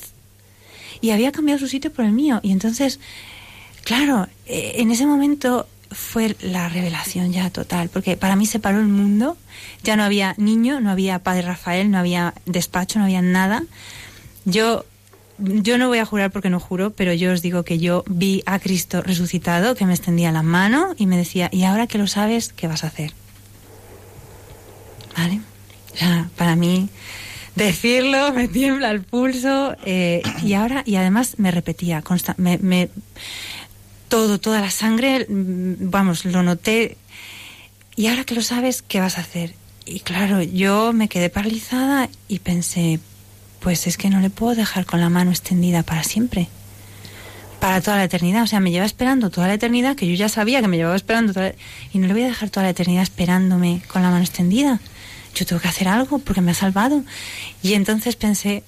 Y había cambiado su sitio por el mío. Y entonces, claro, eh, en ese momento fue la revelación ya total, porque para mí se paró el mundo, ya no había niño, no había padre Rafael, no había despacho, no había nada. Yo yo no voy a jurar porque no juro, pero yo os digo que yo vi a Cristo resucitado, que me extendía la mano y me decía, y ahora que lo sabes, ¿qué vas a hacer? ¿Vale? Para mí decirlo me tiembla el pulso eh, y ahora, y además me repetía, consta- todo, toda la sangre, mm, vamos, lo noté. Y ahora que lo sabes, ¿qué vas a hacer? Y claro, yo me quedé paralizada y pensé, pues es que no le puedo dejar con la mano extendida para siempre. Para toda la eternidad. O sea, me lleva esperando toda la eternidad, que yo ya sabía que me llevaba esperando toda la... Y no le voy a dejar toda la eternidad esperándome con la mano extendida. Yo tengo que hacer algo porque me ha salvado. Y entonces pensé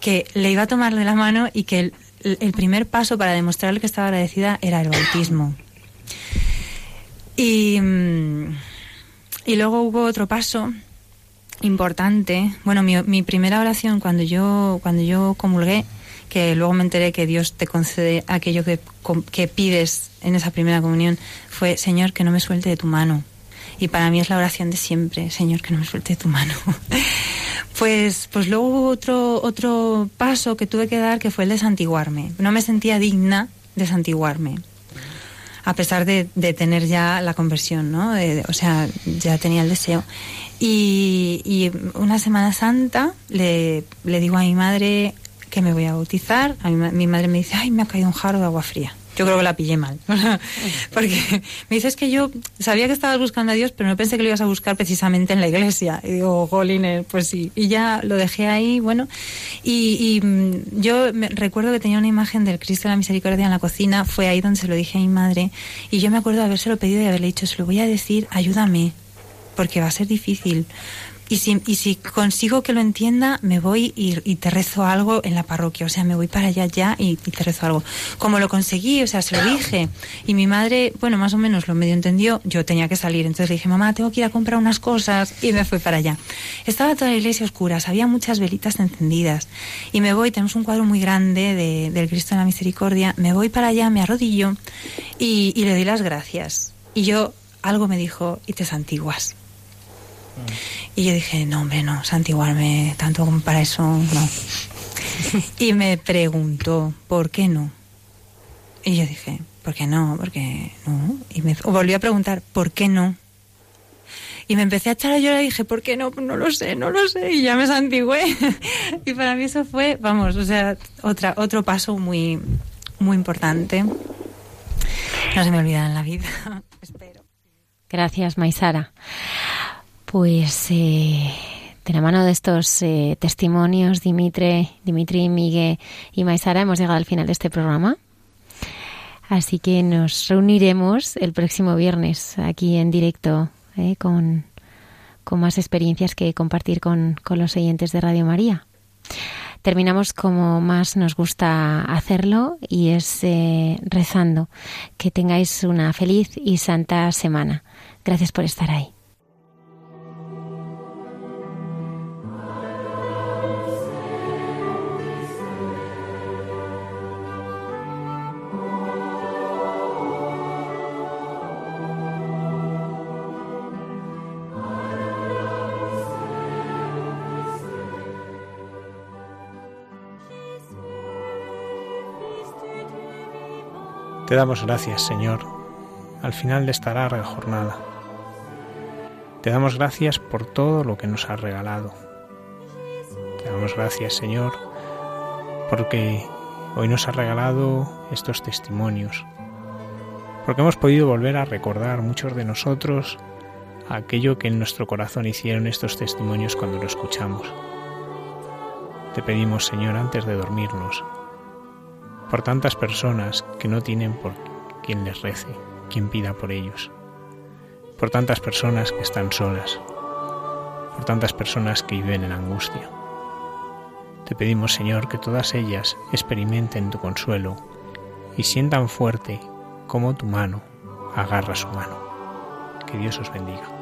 que le iba a tomar de la mano y que el, primer paso para demostrarle que estaba agradecida era el bautismo. Y, mm, y luego hubo otro paso importante. Bueno, mi, mi primera oración cuando yo, cuando yo comulgué, que luego me enteré que Dios te concede aquello que, que pides en esa primera comunión, fue, Señor, que no me suelte de tu mano. Y para mí es la oración de siempre, Señor, que no me suelte tu mano. Pues, pues luego hubo otro, otro paso que tuve que dar que fue el de santiguarme. No me sentía digna de santiguarme a pesar de, de tener ya la conversión, ¿no? O sea, ya tenía el deseo. Y, una Semana Santa le, digo a mi madre que me voy a bautizar. A mi, mi madre me dice, ay, me ha caído un jarro de agua fría. Yo creo que la pillé mal. Porque me dices que yo sabía que estabas buscando a Dios, pero no pensé que lo ibas a buscar precisamente en la iglesia. Y digo, jolines, pues sí. Y ya lo dejé ahí, bueno. Y, mm, yo me, recuerdo que tenía una imagen del Cristo de la Misericordia en la cocina. Fue ahí donde se lo dije a mi madre. Y yo me acuerdo de habérselo pedido y haberle dicho, se lo voy a decir, ayúdame. Porque va a ser difícil y si, consigo que lo entienda, me voy y, te rezo algo en la parroquia. O sea, me voy para allá ya y, te rezo algo. Como lo conseguí, o sea, se lo dije. Y mi madre, bueno, más o menos lo medio entendió. Yo tenía que salir. Entonces le dije, mamá, tengo que ir a comprar unas cosas. Y me fui para allá. Estaba toda la iglesia oscura, había muchas velitas encendidas. Y me voy, tenemos un cuadro muy grande de, del Cristo de la Misericordia. Me voy para allá, me arrodillo y, y le doy las gracias. Y yo, algo me dijo, y te santiguas. Y yo dije, no, hombre, no, santiguarme tanto como para eso, no. y me preguntó, ¿por qué no? Y yo dije, ¿por qué no? Porque no. Y me volvió a preguntar, ¿por qué no? Y me empecé a echar a llorar y dije, ¿por qué no? No lo sé, no lo sé. Y ya me santigué. y para mí eso fue, vamos, o sea, otra, otro paso muy, muy importante. No se me olvida en la vida, espero. Gracias, Maisara. Pues eh, de la mano de estos eh, testimonios, Dimitri, Dimitri, Miguel y Maisara, hemos llegado al final de este programa. Así que nos reuniremos el próximo viernes aquí en directo eh, con, más experiencias que compartir con, con los oyentes de Radio María. Terminamos como más nos gusta hacerlo y es rezando. Que tengáis una feliz y santa semana. Gracias por estar ahí. Te damos gracias, Señor, al final de esta larga jornada. Te damos gracias por todo lo que nos has regalado. Te damos gracias, Señor, porque hoy nos has regalado estos testimonios, porque hemos podido volver a recordar muchos de nosotros aquello que en nuestro corazón hicieron estos testimonios cuando lo escuchamos. Te pedimos, Señor, antes de dormirnos, por tantas personas que no tienen por quien les rece, quien pida por ellos, por tantas personas que están solas, por tantas personas que viven en angustia. Te pedimos, Señor, que todas ellas experimenten tu consuelo y sientan fuerte como tu mano agarra su mano. Que Dios os bendiga.